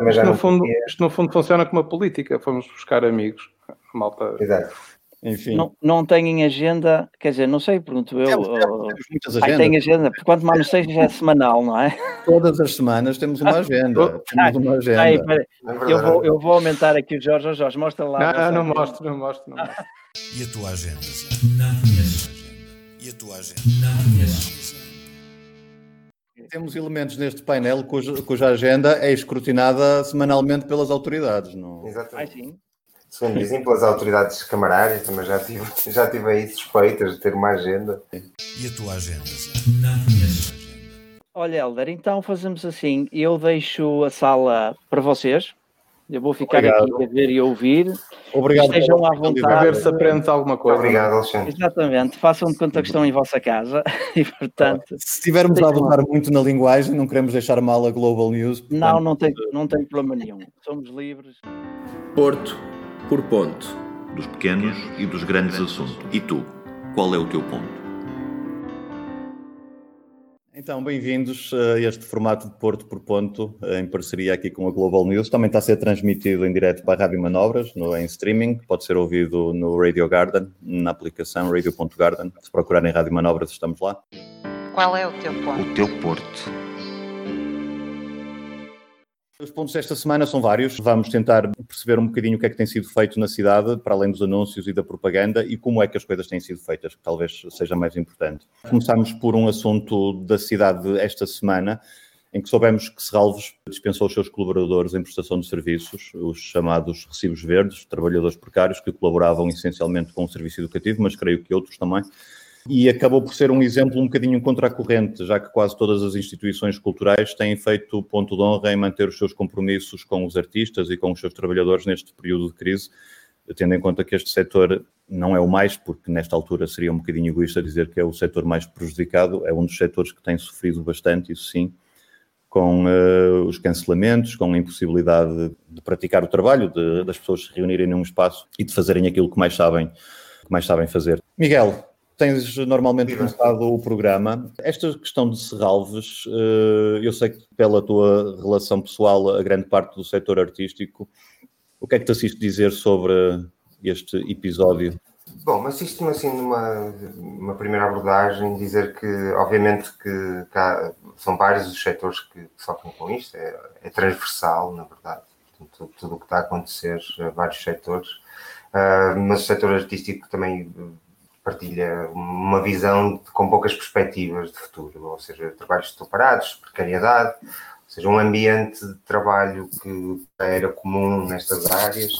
também já Isto no, não fundo, isto no fundo funciona como uma política. Fomos buscar amigos. Malta. Exato. Enfim, Não, não têm agenda, quer dizer, não sei, pergunto eu. temos, temos, temos muitas agendas. tem agenda, porque quanto mais seja já é semanal, não é? Todas as semanas temos uma agenda. Temos uma agenda. É eu, vou, eu vou aumentar aqui o Jorge. Jorge, mostra lá. Não, não agenda. mostro, não mostro. Não mostro. E a tua agenda? Não conheço. E a tua agenda? Não conheço. Temos elementos neste painel cuja, cuja agenda é escrutinada semanalmente pelas autoridades. Não? Exatamente. sim. Segundo dizem pelas autoridades camarárias, também já tive, já tive aí suspeitas de ter uma agenda. E a tua agenda? Não conheço. Olha, Helder, então fazemos assim: eu deixo a sala para vocês. Eu vou ficar Obrigado. aqui a ver e ouvir. Obrigado. Estejam à vontade. ver se aprendes alguma coisa. obrigado, Alexandre. Exatamente, façam de conta que estão em vossa casa e, portanto, Se estivermos a abusar muito na linguagem, não queremos deixar mal a Global News. portanto, não, não tem, não tem problema nenhum. Somos livres. Porto por ponto. dos pequenos e dos grandes assuntos. E tu, qual é o teu ponto? Então, bem-vindos a este formato de Porto por Ponto, em parceria aqui com a Global News. Também está a ser transmitido em direto para a Rádio Manobras, no, em streaming. Pode ser ouvido no Radio Garden, na aplicação radio.garden. Se procurarem Rádio Manobras, estamos lá. Qual é o teu ponto? O teu porto. Os pontos desta semana são vários. Vamos tentar perceber um bocadinho o que é que tem sido feito na cidade, para além dos anúncios e da propaganda, e como é que as coisas têm sido feitas, que talvez seja mais importante. Começamos por um assunto da cidade esta semana, em que soubemos que Serralves dispensou os seus colaboradores em prestação de serviços, os chamados recibos verdes, trabalhadores precários que colaboravam essencialmente com o serviço educativo, mas creio que outros também. E acabou por ser um exemplo um bocadinho contra a corrente, já que quase todas as instituições culturais têm feito ponto de honra em manter os seus compromissos com os artistas e com os seus trabalhadores neste período de crise, tendo em conta que este setor não é o mais, porque nesta altura seria um bocadinho egoísta dizer que é o setor mais prejudicado, é um dos setores que tem sofrido bastante, isso sim, com uh, os cancelamentos, com a impossibilidade de, de praticar o trabalho, de, das pessoas se reunirem num espaço e de fazerem aquilo que mais sabem, que mais sabem fazer. Miguel, tens normalmente começado o programa. Esta questão de Serralves, uh, eu sei que pela tua relação pessoal, a grande parte do setor artístico, o que é que te assiste dizer sobre este episódio? Bom, mas isto assim numa uma primeira abordagem, dizer que obviamente que cá, são vários os setores que sofrem com isto, é, é transversal, na verdade, Portanto, tudo o que está a acontecer, vários setores, uh, mas o setor artístico também partilha uma visão de, com poucas perspectivas de futuro, ou seja, trabalhos estão parados, precariedade, ou seja, um ambiente de trabalho que era comum nestas áreas,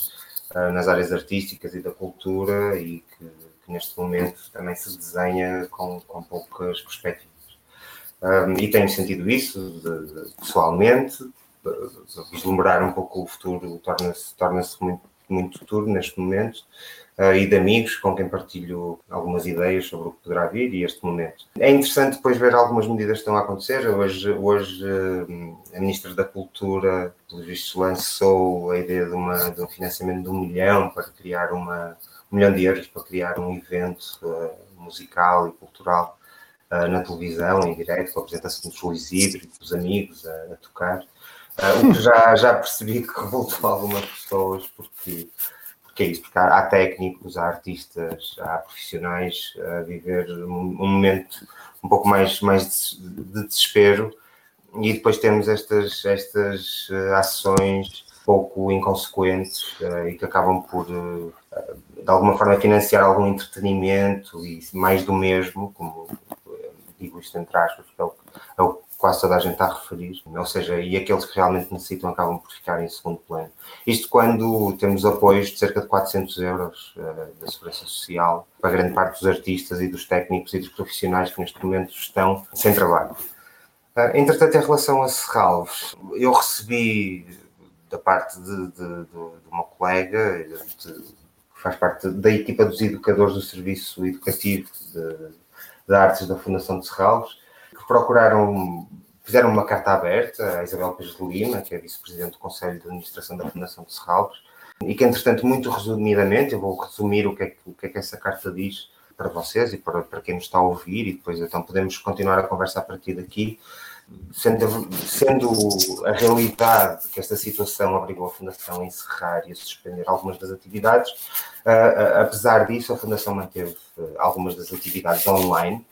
uh, nas áreas artísticas e da cultura e que, que neste momento também se desenha com, com poucas perspectivas. Um, e tenho sentido isso de, de, pessoalmente, vislumbrar um pouco o futuro torna-se torna muito, muito futuro neste momento, uh, e de amigos com quem partilho algumas ideias sobre o que poderá vir e este momento. É interessante depois ver algumas medidas que estão a acontecer. Hoje, hoje uh, a Ministra da Cultura, pelo visto, lançou a ideia de, uma, de um financiamento de um milhão para criar uma, um milhão de euros para criar um evento uh, musical e cultural na televisão, em direto, com a apresentação dos Luís Híbrido, dos amigos a tocar. Uh, o que já, já percebi que revoltou algumas pessoas, porque, porque é isso, porque há, há técnicos, há artistas, há profissionais a viver um, um momento um pouco mais, mais de, de, desespero. E depois temos estas, estas uh, ações pouco inconsequentes uh, e que acabam por, de alguma forma, financiar algum entretenimento e mais do mesmo, como digo isto entre aspas, é o, é o que quase toda a gente está a referir, ou seja, e aqueles que realmente necessitam acabam por ficar em segundo plano. Isto quando temos apoios de cerca de 400 euros uh, da Segurança Social para grande parte dos artistas e dos técnicos e dos profissionais que neste momento estão sem trabalho. Uh, entretanto, em relação a Serralves, eu recebi da parte de, de, de, de uma colega que faz parte da equipa dos educadores do Serviço Educativo de, de Artes da Fundação de Serralves, procuraram, fizeram uma carta aberta à Isabel Pires de Lima, que é vice-presidente do Conselho de Administração da Fundação de Serralves, e que, entretanto, muito resumidamente, eu vou resumir o que é que, o que, é que essa carta diz para vocês e para, para quem nos está a ouvir, e depois então podemos continuar a conversa a partir daqui. Sendo, sendo a realidade que esta situação obrigou a Fundação a encerrar e a suspender algumas das atividades, uh, uh, apesar disso, a Fundação manteve uh, algumas das atividades online.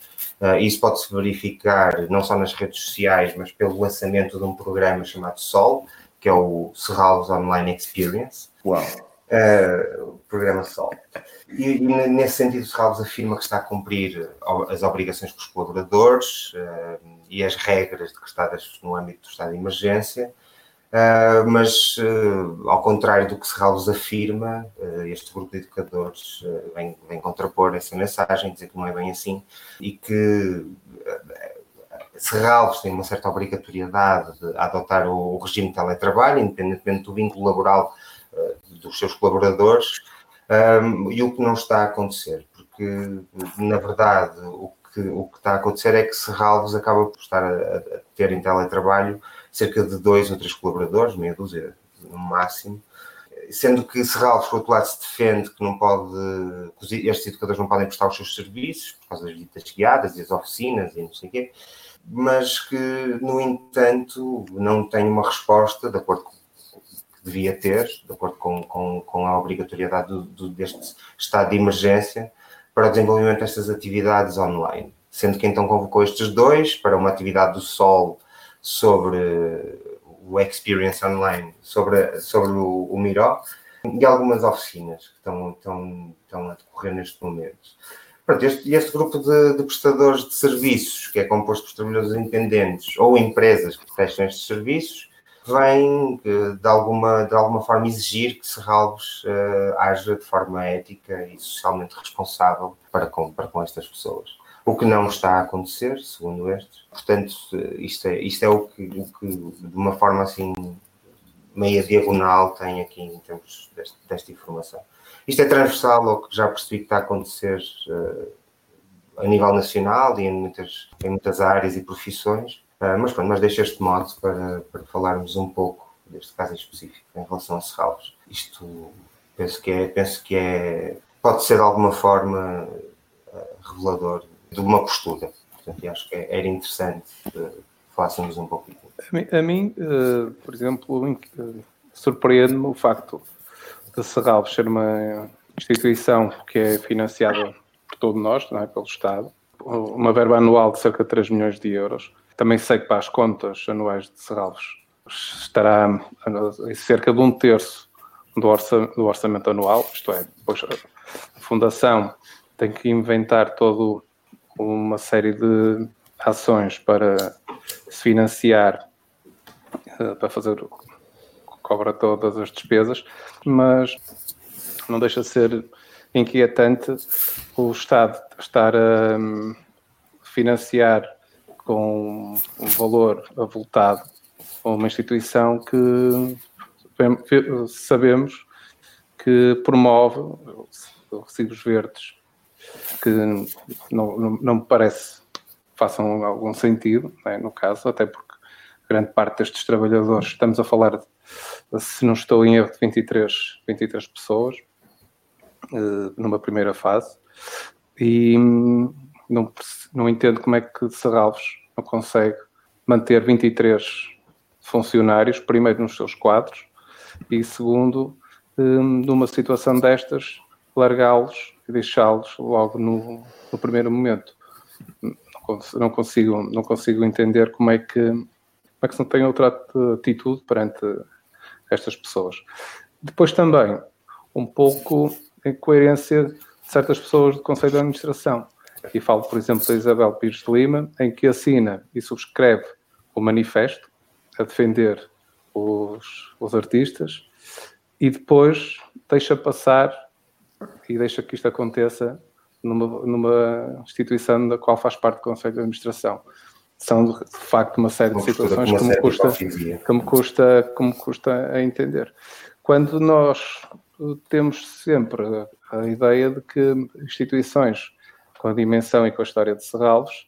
isso pode-se verificar não só nas redes sociais, mas pelo lançamento de um programa chamado SOL, que é o Serralves Online Experience. Uau! o programa SOL. E, e, nesse sentido, o Serralves afirma que está a cumprir as obrigações com os colaboradores e as regras decretadas no âmbito do estado de emergência, Uh, mas, uh, ao contrário do que Serralves afirma, uh, este grupo de educadores vem, vem, contrapor essa mensagem, dizer que não é bem assim e que Serralves tem uma certa obrigatoriedade de adotar o, o regime de teletrabalho, independentemente do vínculo laboral dos seus colaboradores, um, e o que não está a acontecer, porque, na verdade, o que, o que está a acontecer é que Serralves acaba por estar a, a ter em teletrabalho cerca de dois ou três colaboradores, meia dúzia no máximo, sendo que Serralves, por outro lado, se defende que não pode, estes educadores não podem prestar os seus serviços por causa das visitas guiadas e as oficinas e não sei o quê, mas que, no entanto, não tem uma resposta, de acordo com que devia ter, de acordo com, com, com a obrigatoriedade do, do, deste estado de emergência, para o desenvolvimento destas atividades online. Sendo que então convocou estes dois para uma atividade do Sol sobre o Experience Online, sobre, sobre o, o Miro, e algumas oficinas que estão, estão, estão a decorrer neste momento. Pronto, este, este grupo de, de, prestadores de serviços, que é composto por trabalhadores independentes ou empresas que prestam estes serviços, vem de alguma, de alguma forma exigir que Serralves uh, haja de forma ética e socialmente responsável para com, para com estas pessoas. O que não está a acontecer, segundo estes. Portanto, isto é, isto é o, que, o que, de uma forma assim, meia diagonal, tem aqui em termos deste, desta informação. Isto é transversal ao que já percebi que está a acontecer uh, a nível nacional e em muitas, em muitas áreas e profissões mas pronto, mas deixo este modo para, para falarmos um pouco deste caso específico em relação a Serralves. Isto penso que é, penso que é, pode ser de alguma forma uh, revelador de uma postura. Portanto, acho que é, era interessante falássemos um pouco. A mim, a mim uh, por exemplo, surpreende-me o facto de Serralves ser uma instituição que é financiada por todos nós, não é? pelo Estado, uma verba anual de cerca de 3 milhões de euros, também sei que para as contas anuais de Serralves estará em cerca de um terço do, orçamento anual, isto é, depois a Fundação tem que inventar toda uma série de ações para se financiar, eh, para fazer, cobra todas as despesas, mas não deixa de ser inquietante o Estado estar a hum, financiar com um valor avultado a uma instituição que sabemos que promove recibos verdes que não, me parece façam algum sentido, né, no caso, até porque grande parte destes trabalhadores, estamos a falar, se não estou em erro, de 23, 23 pessoas, uh, numa primeira fase, e não, não entendo como é que Serralves não consegue manter 23 funcionários, primeiro nos seus quadros, e segundo, hum, numa situação destas, largá-los e deixá-los logo no, no, primeiro momento. Não consigo, não consigo entender como é que, como é que se não tem outra atitude perante estas pessoas. Depois também, um pouco em coerência de certas pessoas do Conselho de Administração e falo, por exemplo, da Isabel Pires de Lima, em que assina e subscreve o manifesto a defender os, os artistas e depois deixa passar e deixa que isto aconteça numa, numa instituição da qual faz parte do Conselho de Administração. São, de facto, uma série de situações que me, custa, que, me custa, que me custa a entender. Quando nós temos sempre a ideia de que instituições com a dimensão e com a história de Serralves,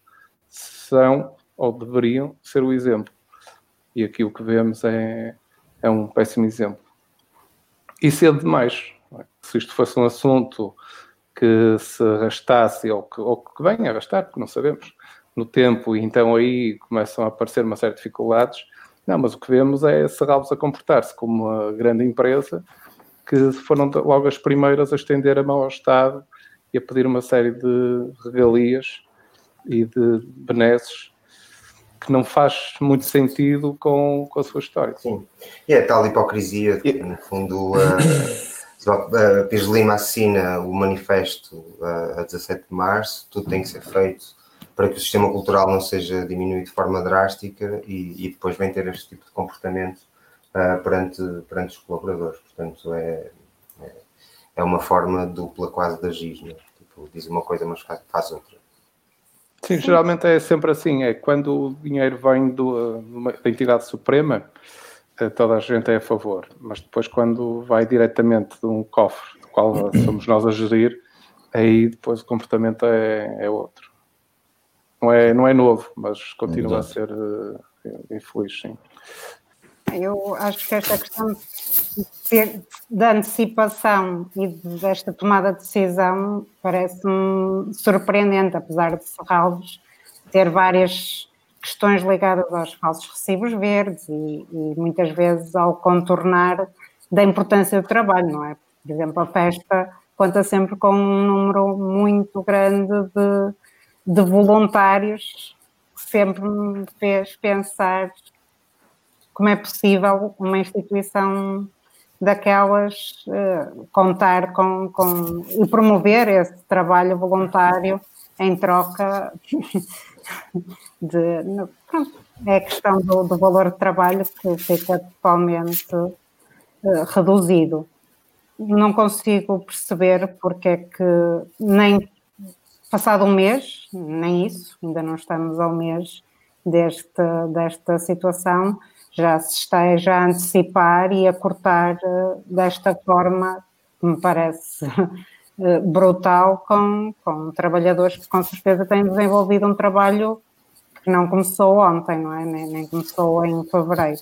são ou deveriam ser o exemplo. E aqui o que vemos é, é um péssimo exemplo. E cedo demais. É? Se isto fosse um assunto que se arrastasse ou que, ou que venha arrastar, porque não sabemos, no tempo e então aí começam a aparecer uma série de dificuldades. Não, mas o que vemos é Serralves a comportar-se como uma grande empresa que foram logo as primeiras a estender a mão ao Estado e a pedir uma série de regalias e de benesses que não faz muito sentido com, com a sua história. Sim, e é tal hipocrisia, que, no fundo, a, Pires Lima assina o manifesto a, a 17 de março, tudo tem que ser feito para que o sistema cultural não seja diminuído de forma drástica e, e depois vem ter este tipo de comportamento uh, perante, perante os colaboradores. Portanto, é, é, uma forma dupla quase de agir, né? tipo, diz uma coisa mas faz, faz outra. Sim, geralmente é sempre assim, é quando o dinheiro vem do, da entidade suprema, eh, toda a gente é a favor, mas depois quando vai diretamente de um cofre, do qual somos nós a gerir, aí depois o comportamento é, é outro. Não é, não é novo, mas continua Exato. a ser uh, infeliz, sim. Eu acho que esta questão da antecipação e desta tomada de decisão parece-me surpreendente, apesar de Serralves ter várias questões ligadas aos falsos recibos verdes e, e, muitas vezes ao contornar da importância do trabalho, não é? Por exemplo, a festa conta sempre com um número muito grande de, de voluntários que sempre me fez pensar como é possível uma instituição daquelas uh, contar com, com e promover esse trabalho voluntário em troca de pronto, é a questão do, do, valor de trabalho que fica totalmente uh, reduzido. Não consigo perceber porque é que nem passado um mês, nem isso, ainda não estamos ao mês deste, desta situação, já se esteja a antecipar e a cortar eh, desta forma, que me parece eh, brutal, com, com trabalhadores que com certeza têm desenvolvido um trabalho que não começou ontem, não é? Nem, nem começou em fevereiro.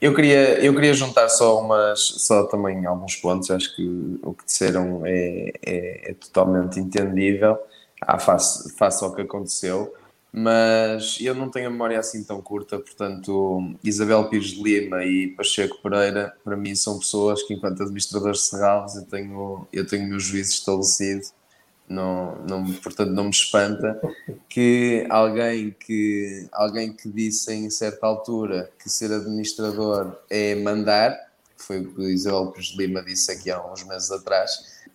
Eu queria, eu queria juntar só umas, só também alguns pontos, acho que o que disseram é, é, é totalmente entendível ah, face, face ao que aconteceu mas eu não tenho a memória assim tão curta, portanto, Isabel Pires de Lima e Pacheco Pereira, para mim, são pessoas que, enquanto administradores de Serralves, eu tenho, eu tenho o meu juízo estabelecido, não, não, portanto, não me espanta que alguém que, alguém que disse em certa altura que ser administrador é mandar, foi o que Isabel Pires de Lima disse aqui há uns meses atrás,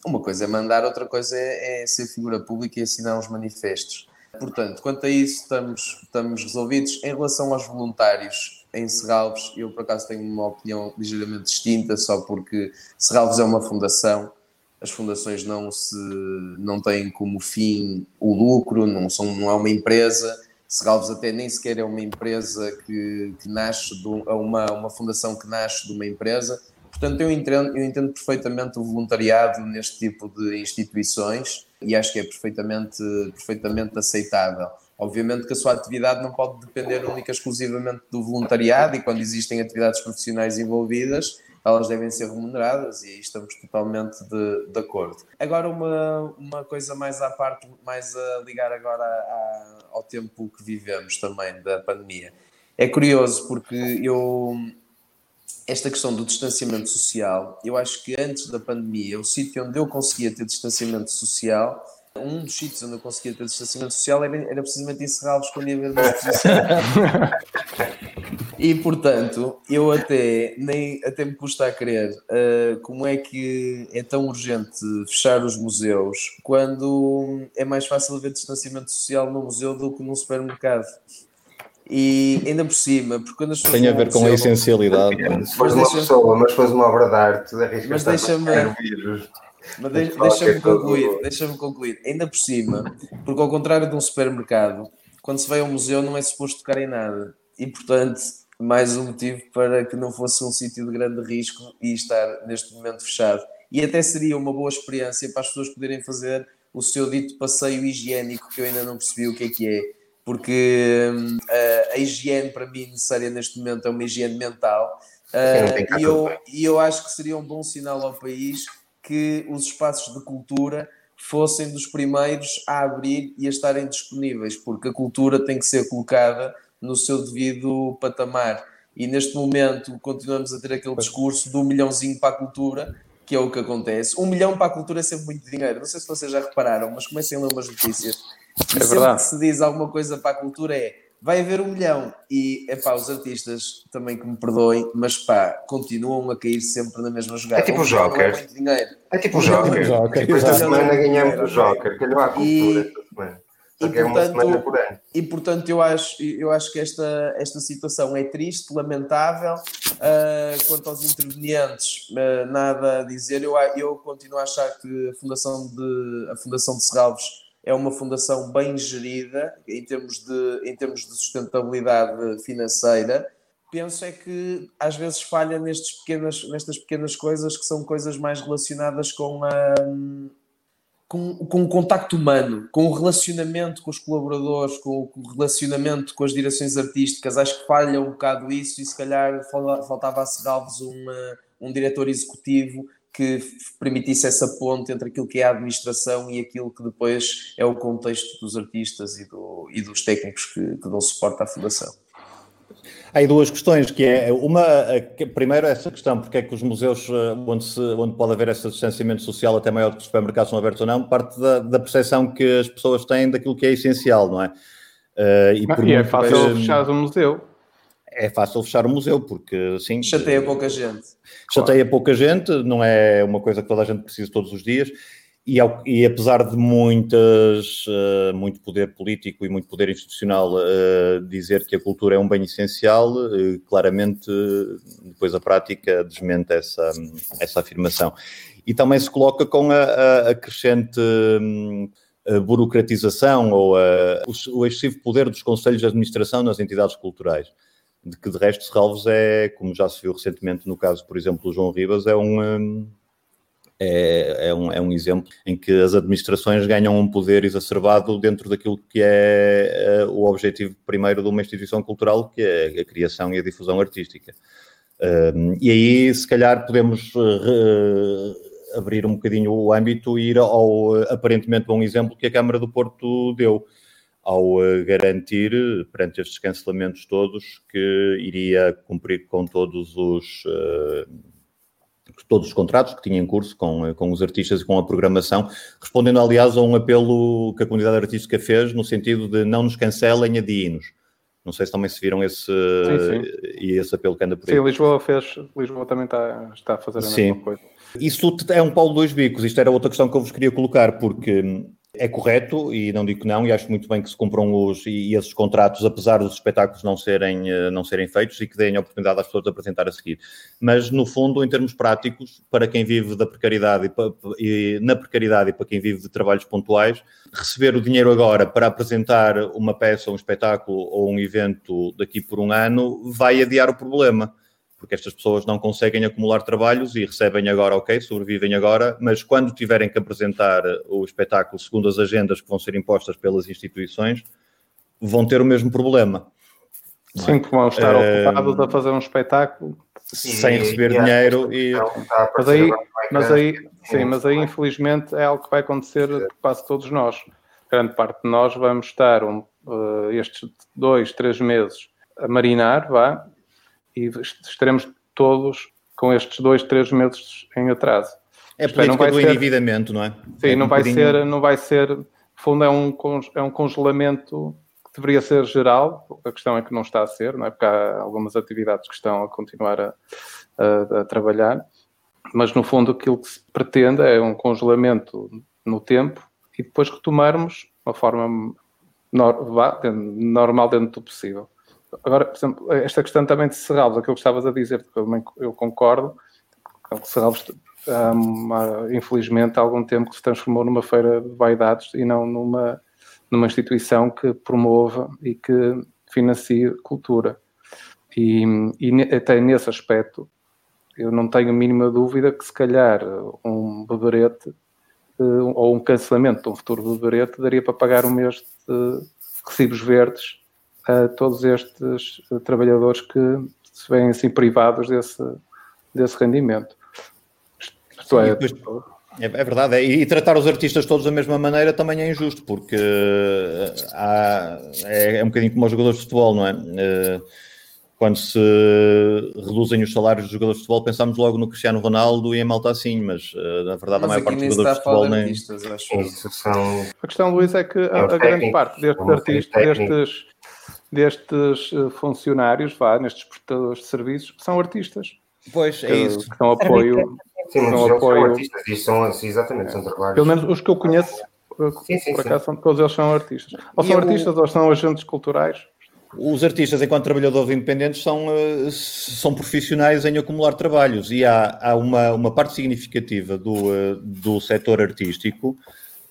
uma coisa é mandar, outra coisa é, é ser figura pública e assinar uns manifestos Portanto, quanto a isso, estamos, estamos resolvidos. Em relação aos voluntários em Serralves, eu por acaso tenho uma opinião ligeiramente distinta, só porque Serralves é uma fundação, as fundações não, se, não têm como fim o lucro, não, são, não é uma empresa. Serralves até nem sequer é uma empresa que, que nasce de uma, uma fundação que nasce de uma empresa. Portanto, eu entendo, eu entendo perfeitamente o voluntariado neste tipo de instituições e acho que é perfeitamente, perfeitamente aceitável. Obviamente que a sua atividade não pode depender única e exclusivamente do voluntariado e quando existem atividades profissionais envolvidas, elas devem ser remuneradas e aí estamos totalmente de, de acordo. Agora uma, uma coisa mais à parte, mais a ligar agora a, ao tempo que vivemos também da pandemia. É curioso porque eu esta questão do distanciamento social, eu acho que antes da pandemia, o sítio onde eu conseguia ter distanciamento social, um dos sítios onde eu conseguia ter distanciamento social era, era precisamente encerrá-los quando ia haver uma exposição. e portanto, eu até, nem, até me custa a crer uh, como é que é tão urgente fechar os museus quando é mais fácil haver distanciamento social no museu do que num supermercado. E ainda por cima, porque quando as pessoas. Tem a ver com a essencialidade. Se fores uma pessoa, mas fores uma obra de arte, mas deixa-me. Mas de, deixa-me concluir, deixa-me concluir. Ainda por cima, porque ao contrário de um supermercado, quando se vai ao museu não é suposto tocar em nada. E portanto, mais um motivo para que não fosse um sítio de grande risco e estar neste momento fechado. E até seria uma boa experiência para as pessoas poderem fazer o seu dito passeio higiênico, que eu ainda não percebi o que é que é porque a, a, higiene para mim necessária neste momento é uma higiene mental uh, e, eu, e eu acho que seria um bom sinal ao país que os espaços de cultura fossem dos primeiros a abrir e a estarem disponíveis, porque a cultura tem que ser colocada no seu devido patamar. E neste momento continuamos a ter aquele discurso do milhãozinho para a cultura, que é o que acontece. Um milhão para a cultura é sempre muito dinheiro. Não sei se vocês já repararam, mas comecem a ler umas notícias. E É sempre verdade. que se diz alguma coisa para a cultura é vai haver um milhão. E, epá, os artistas também que me perdoem, mas pá, continuam a cair sempre na mesma jogada. É tipo o não Joker. É muito dinheiro. É tipo o Joker. é muito Tipo, esta semana ganhamos o Joker, calhou à cultura E- esta semana. e, é uma semana portanto, por ano. e portanto eu acho, eu acho que esta, esta situação é triste, lamentável. Ah, quanto aos intervenientes, ah, nada a dizer. Eu, eu continuo a achar que a Fundação de, a fundação de Serralves é uma fundação bem gerida em termos de, em termos de sustentabilidade financeira. Penso é que às vezes falha nestes pequenas, nestas pequenas coisas que são coisas mais relacionadas com a, com, com o contacto humano, com o relacionamento com os colaboradores, com, o relacionamento com as direções artísticas. Acho que falha um bocado isso e se calhar fal- faltava a Serralves um, eh, um diretor executivo que permitisse essa ponte entre aquilo que é a administração e aquilo que depois é o contexto dos artistas e, do- e dos técnicos que, que dão suporte à fundação. Há aí duas questões, que é uma, a que- primeiro essa questão, porque é que os museus eh, onde, se- onde pode haver esse distanciamento social até maior do que os supermercados são abertos ou não, parte da, da percepção que as pessoas têm daquilo que é essencial, não é? Eh, E, é muito fácil fechar o museu. É fácil fechar o museu, porque sim. Chateia pouca gente. Chateia pouca gente, não é uma coisa que toda a gente precisa todos os dias. E, ao- e apesar de muitas, eh, muito poder político e muito poder institucional eh, dizer que a cultura é um bem essencial, eh, claramente eh, depois a prática desmente essa, essa afirmação. E também se coloca com a, a- a crescente hum, a burocratização ou a- o, o excessivo poder dos conselhos de administração nas entidades culturais de que de resto Serralves é, como já se viu recentemente no caso, por exemplo, do João Ribas, é um, hum, é, é um, é um exemplo em que as administrações ganham um poder exacerbado dentro daquilo que é eh, o objetivo primeiro de uma instituição cultural, que é a criação e a difusão artística. Hum, e aí, se calhar, podemos eh, abrir um bocadinho o âmbito e ir ao eh, aparentemente bom exemplo que a Câmara do Porto deu ao eh, garantir, eh, perante estes cancelamentos todos, que iria cumprir com todos os, eh, todos os contratos que tinha em curso com, com os artistas e com a programação, respondendo, aliás, a um apelo que a comunidade artística fez, no sentido de não nos cancelem, adiem-nos. Não sei se também se viram esse, Sim, e esse apelo que anda por aí. Sim, Lisboa fez, Lisboa também está, está a fazer a Sim. mesma coisa. Isso é um pau de dois bicos. Isto era outra questão que eu vos queria colocar, porque hum, é correto, e não digo que não, e acho muito bem que se cumpram os, e, esses contratos, apesar dos espetáculos não serem, eh, não serem feitos e que deem a oportunidade às pessoas de apresentar a seguir. Mas, no fundo, em termos práticos, para quem vive da precariedade e, e na precariedade e para quem vive de trabalhos pontuais, receber o dinheiro agora para apresentar uma peça, um espetáculo ou um evento daqui por um ano vai adiar o problema porque estas pessoas não conseguem acumular trabalhos e recebem agora, ok, sobrevivem agora, mas quando tiverem que apresentar o espetáculo segundo as agendas que vão ser impostas pelas instituições, vão ter o mesmo problema. é? Sim, que vão estar Eh, ocupados a fazer um espetáculo. sem receber e dinheiro e Mas aí, mas aí, sim, mas aí infelizmente é algo que vai acontecer quase todos nós. Grande parte de nós vamos estar um, eh, estes dois, três meses a marinar, vá, e estaremos todos com estes dois, três meses em atraso. é a é, não política vai do ser- endividamento, não é? Sim, É não um vai bocadinho- ser, não vai ser, no fundo é um, é um congelamento que deveria ser geral, a questão é que não está a ser, não é? Porque há algumas atividades que estão a continuar a, a- a trabalhar, mas no fundo aquilo que se pretende é um congelamento no tempo e depois retomarmos uma forma normal dentro do possível. Agora, por exemplo, esta questão também de Serralves, aquilo que estavas a dizer, que eu, também- eu concordo, que Serralves, uma- infelizmente, há algum tempo que se transformou numa feira de vaidades e não numa, numa instituição que promova e que financie cultura. E, e até nesse aspecto, eu não tenho a mínima dúvida que, se calhar, um beberete eh, ou um cancelamento de um futuro beberete daria para pagar um mês de recibos verdes a todos estes eh, trabalhadores que se veem assim privados desse, desse rendimento. Isto é, depois É, é verdade, é, e tratar os artistas todos da mesma maneira também é injusto, porque uh, há, é, é, um bocadinho como os jogadores de futebol, não é? Uh, quando se reduzem os salários dos jogadores de futebol, pensamos logo no Cristiano Ronaldo e em malta assim, mas na verdade mas a maior parte dos jogadores de futebol nem. Artistas, acho. A questão, Luís, é que a, a grande parte destes artistas, destes, destes funcionários, vá, nestes prestadores de serviços, são artistas. Pois, é isso. Que são apoio Sim, deles apoio... são artistas e são assim, exatamente, são trabalhos. Pelo menos os que eu conheço, sim, sim, por acaso, são, todos eles são artistas. Ou são artistas ou são agentes culturais. Os artistas, enquanto trabalhadores independentes, são, eh, são profissionais em acumular trabalhos e há, há uma, uma parte significativa do, eh, do setor artístico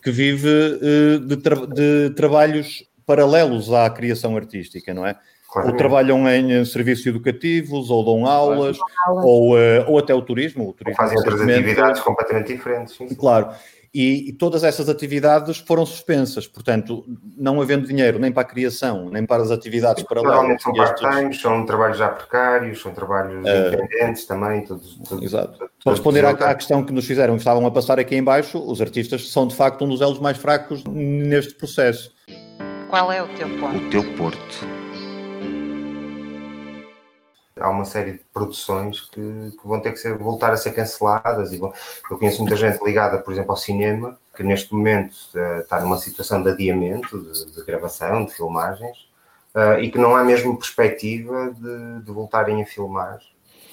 que vive eh, de, tra de trabalhos paralelos à criação artística, não é? Claro. Ou trabalham em serviços educativos, ou dão aulas, claro. ou, uh, ou até o turismo. O turismo ou fazem outras atividades completamente diferentes. Sim. Claro. E, e, todas essas atividades foram suspensas, portanto, não havendo dinheiro nem para a criação, nem para as atividades para lá. Normalmente são part-times, são trabalhos já precários, são trabalhos uh, independentes também. Todos, todos, exato. Todos, para responder à, à, questão que nos fizeram, que estavam a passar aqui em baixo, os artistas são de facto um dos elos mais fracos neste processo. Qual é o teu ponto? O teu porto há uma série de produções que, que, vão ter que ser, voltar a ser canceladas. E vão, eu conheço muita gente ligada, por exemplo, ao cinema, que neste momento uh, está numa situação de adiamento de, de gravação, de filmagens, uh, e que não há mesmo perspectiva de, de voltarem a filmar.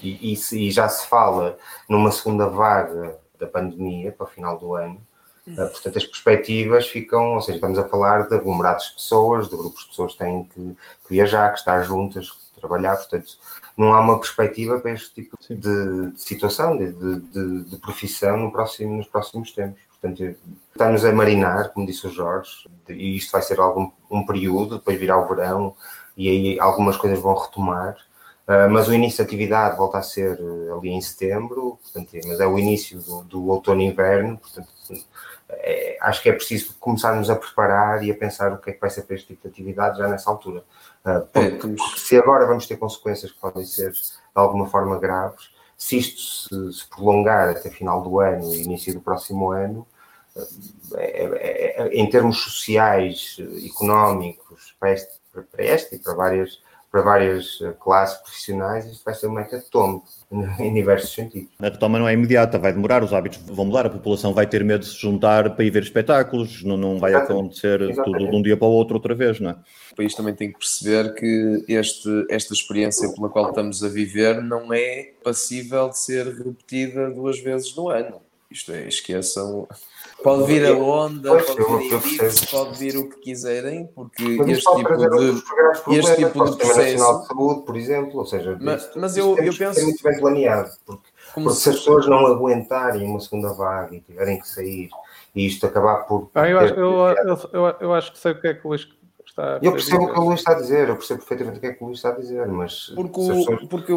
E, e, se, e, já se fala numa segunda vaga da pandemia para o final do ano. Uh, portanto, as perspectivas ficam, ou seja, estamos a falar de aglomerados de pessoas, de grupos de pessoas que têm que, que viajar, que estar juntas, que trabalhar, portanto, não há uma perspectiva para este tipo de, de situação, de, de, de, profissão no próximo, nos próximos tempos. Portanto, está-nos a marinar, como disse o Jorge, e isto vai ser algum um período, depois virá o verão e aí algumas coisas vão retomar. Uh, mas o início da atividade volta a ser uh, ali em setembro, portanto, mas é o início do, do outono e inverno, portanto, é, acho que é preciso começarmos a preparar e a pensar o que é que vai ser para este tipo de atividade já nessa altura. Ah, porque, porque se agora vamos ter consequências que podem ser de alguma forma graves, se isto se, prolongar até final do ano e início do próximo ano, ah, é, é, é, em termos sociais, económicos, para este, para este e para várias para várias eh, classes profissionais, isto vai ser um hecatombe em diversos sentidos. A retoma não é imediata, vai demorar, os hábitos vão mudar, a população vai ter medo de se juntar para ir ver espetáculos, não, não vai Exatamente. acontecer Exatamente. tudo de um dia para o outro outra vez, não é? O país também tem que perceber que este, esta experiência pela qual estamos a viver não é passível de ser repetida duas vezes no ano. Isto é, esqueçam. Pode vir a onda, pois, pode vir pode vir o que quiserem, porque este tipo de, este tipo de processo... Nacional de Saúde, por exemplo, ou seja, mas, isto, mas eu, eu penso... muito bem planeado, porque, porque se, se as pessoas não aguentarem uma segunda vaga e tiverem que sair e isto acabar por... Ah, eu, acho, eu, eu, eu, acho que sei o que é que o Luís está Eu percebo o que o Luís está a dizer, eu percebo perfeitamente o que é que o Luís está a dizer, mas. Porque, o, pessoas, porque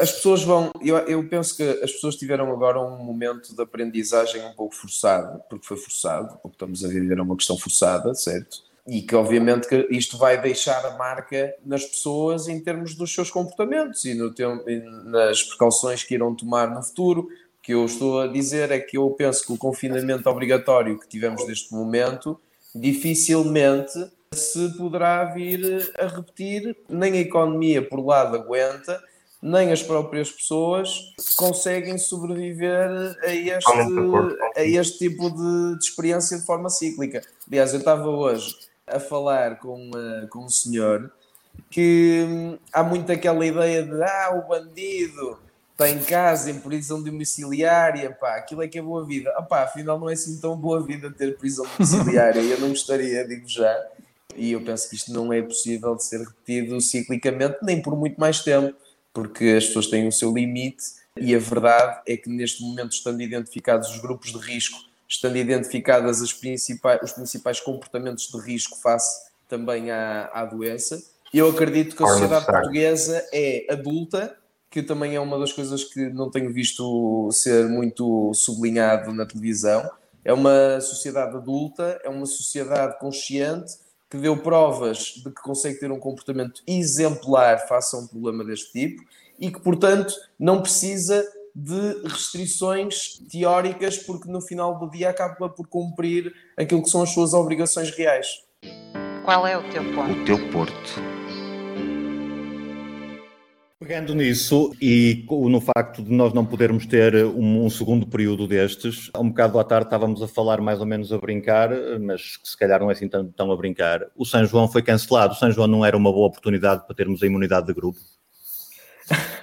as pessoas vão. Eu, eu penso que as pessoas tiveram agora um momento de aprendizagem um pouco forçado, porque foi forçado, porque estamos a viver uma questão forçada, certo? E que obviamente que isto vai deixar a marca nas pessoas em termos dos seus comportamentos e, no tempo, e nas precauções que irão tomar no futuro. O que eu estou a dizer é que eu penso que o confinamento obrigatório que tivemos neste momento dificilmente se poderá vir a repetir, nem a economia por lado aguenta, nem as próprias pessoas conseguem sobreviver a este, a este tipo de, de experiência de forma cíclica. Aliás, eu estava hoje a falar com, uh, com um senhor que hum, há muito aquela ideia de ah, o bandido está em casa, em prisão domiciliária, pá, aquilo é que é boa vida. Ah, pá, afinal não é assim tão boa vida ter prisão domiciliária, eu não gostaria, digo já. E eu penso que isto não é possível de ser repetido ciclicamente, nem por muito mais tempo, porque as pessoas têm o seu limite e a verdade é que neste momento, estando identificados os grupos de risco, estando identificadas as principais, os principais comportamentos de risco face também à, à doença, eu acredito que a sociedade portuguesa é adulta, que também é uma das coisas que não tenho visto ser muito sublinhado na televisão. É uma sociedade adulta, é uma sociedade consciente que deu provas de que consegue ter um comportamento exemplar face a um problema deste tipo e que, portanto, não precisa de restrições teóricas, porque no final do dia acaba por cumprir aquilo que são as suas obrigações reais. Qual é o teu ponto? O teu Porto. Pegando nisso e no facto de nós não podermos ter um, um segundo período destes, há um bocado à tarde estávamos a falar mais ou menos a brincar, mas que se calhar não é assim tão, tão a brincar. O São João foi cancelado. O São João não era uma boa oportunidade para termos a imunidade de grupo.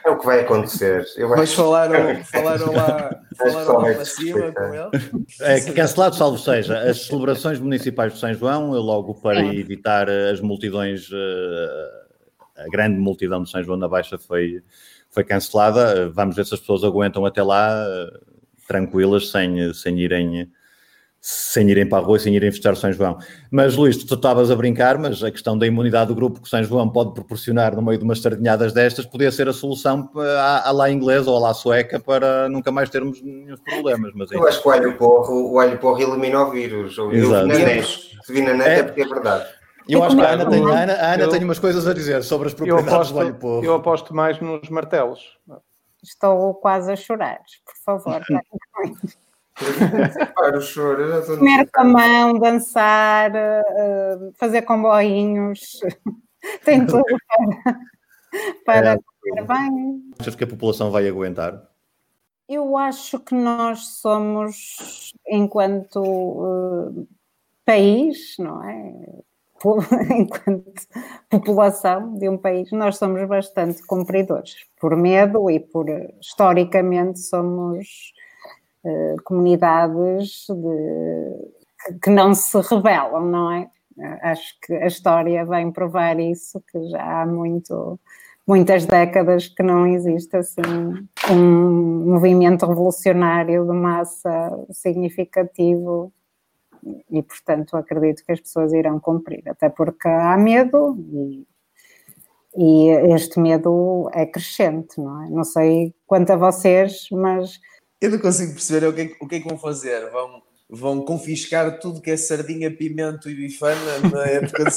É o que vai acontecer. Eu Mas acho- falaram, falaram lá, falaram lá para cima com ele. É, cancelado, salvo seja, as celebrações municipais de São João, eu logo para Sim. evitar eh, as multidões, eh, a grande multidão de São João na Baixa foi, foi cancelada. Vamos ver se as pessoas aguentam até lá, eh, tranquilas, sem, sem irem sem irem para a rua sem irem festejar São João. Mas, Luís, tu estavas a brincar, mas a questão da imunidade do grupo que São João pode proporcionar no meio de umas sardinhadas destas podia ser a solução à, à lá inglesa ou à lá sueca para nunca mais termos nenhum problemas. Mas, Eu acho que o alho porro, o alho porro elimina o vírus. Ou eu Exato. vi na net. Se vi na net é É. porque é verdade. Eu acho que a Ana Eu- tem, a Ana, a Ana eu- tem umas coisas a dizer sobre as propriedades aposto, do alho porro. eu aposto mais nos martelos. Estou quase a chorar, por favor. Para o choro, eu já estou Comer com a mão, dançar, eh, fazer comboinhos, tem tudo para, para É. comer bem. Achas que a população vai aguentar? Eu acho que nós somos, enquanto eh, país, não é? Enquanto população de um país, nós somos bastante cumpridores, por medo e por, historicamente, somos eh, comunidades de- que, que não se rebelam, não é? Eh, Acho que a história vem provar isso, que já há muito, muitas décadas que não existe assim um movimento revolucionário de massa significativo e, portanto, acredito que as pessoas irão cumprir, até porque há medo e, e este medo é crescente, não é? Não sei quanto a vocês, mas Eu não consigo perceber o que, é, que- o que é que vão fazer. Vão, vão confiscar tudo que é sardinha, pimento e bifana na época de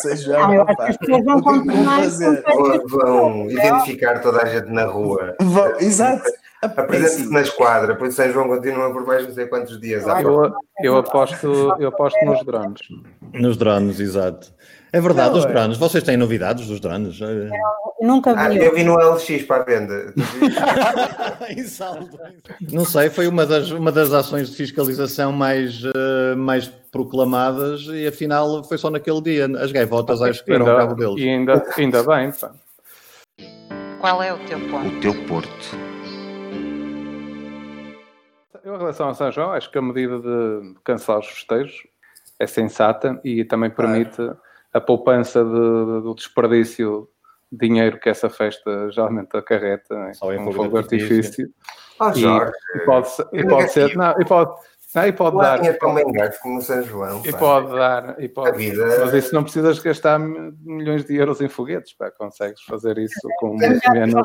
eu acho pá. que as pessoas vão é vão continuar fazer? com- Vão identificar toda a gente na rua. Vão- Exato. É Apresente-se assim, na esquadra, depois São João continua por mais não sei quantos dias. à Eu, eu, aposto, eu aposto nos drones. Nos drones, exato. É verdade, Não, os é. drones. Vocês têm novidades dos drones? Eh, nunca Ah, vi. eu vi no LX para a venda. em saldo. Não sei, foi uma das, uma das ações de fiscalização mais, eh, mais proclamadas e afinal foi só naquele dia. As gaivotas acho que deram Ainda, cabo deles. e ainda, ainda bem, pá. Qual é o teu ponto? O teu Porto. Eu, em relação a São João, acho que a medida de cancelar os festejos é sensata e também permite a poupança de- de- do desperdício de dinheiro que essa festa geralmente acarreta Só em com fogo de artifício. artifício. Oh, E, e pode, ser- e pode ser, não, e pode, não, e pode dar, dinheiro tão bem gasto como São João. e pá. pode dar, e A pode, vida- mas isso não precisas gastar mi- milhões de euros em foguetes, pá, consegues fazer isso com muito menos,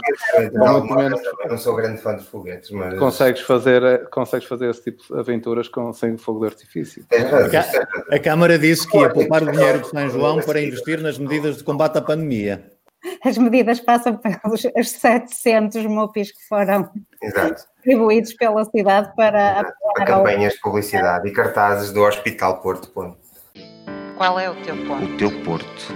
com muito menos, não sou grande fã de foguetes, mas. consegues fazer, consegues fazer esse tipo de aventuras com, sem fogo de artifício. É. A Câmara disse que ia poupar o dinheiro de São João para investir nas medidas de combate à pandemia. As medidas passam pelos os 700 MUPIs que foram Exato. distribuídos pela cidade para Para apoiar ao- campanhas de publicidade e cartazes do Hospital Porto Ponto. Qual é o teu ponto? O teu Porto.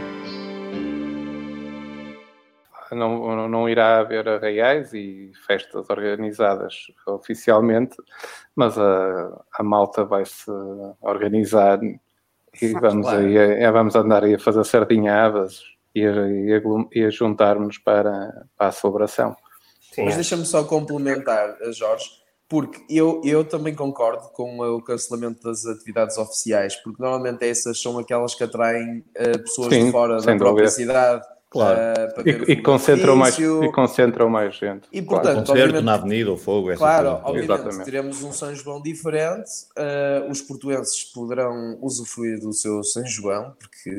não, não- irá haver arraiais e festas organizadas oficialmente, mas a, a malta vai se organizar e vamos, Claro. aí, a- vamos andar aí a fazer sardinhadas e a, e e a juntar-nos para, para a celebração. Sim, Mas é. deixa-me só complementar, eh, Jorge, porque eu, eu também concordo com o cancelamento das atividades oficiais, porque normalmente essas são aquelas que atraem eh, pessoas Sim, de fora da própria dúvida. cidade. Claro. para ver o E, e, concentram mais, e concentram mais gente. E, claro. portanto, Concerto obviamente- na avenida, o fogo, essa Claro, coisa. obviamente Exatamente. teremos um São João diferente. eh, os portuenses poderão usufruir do seu São João, porque,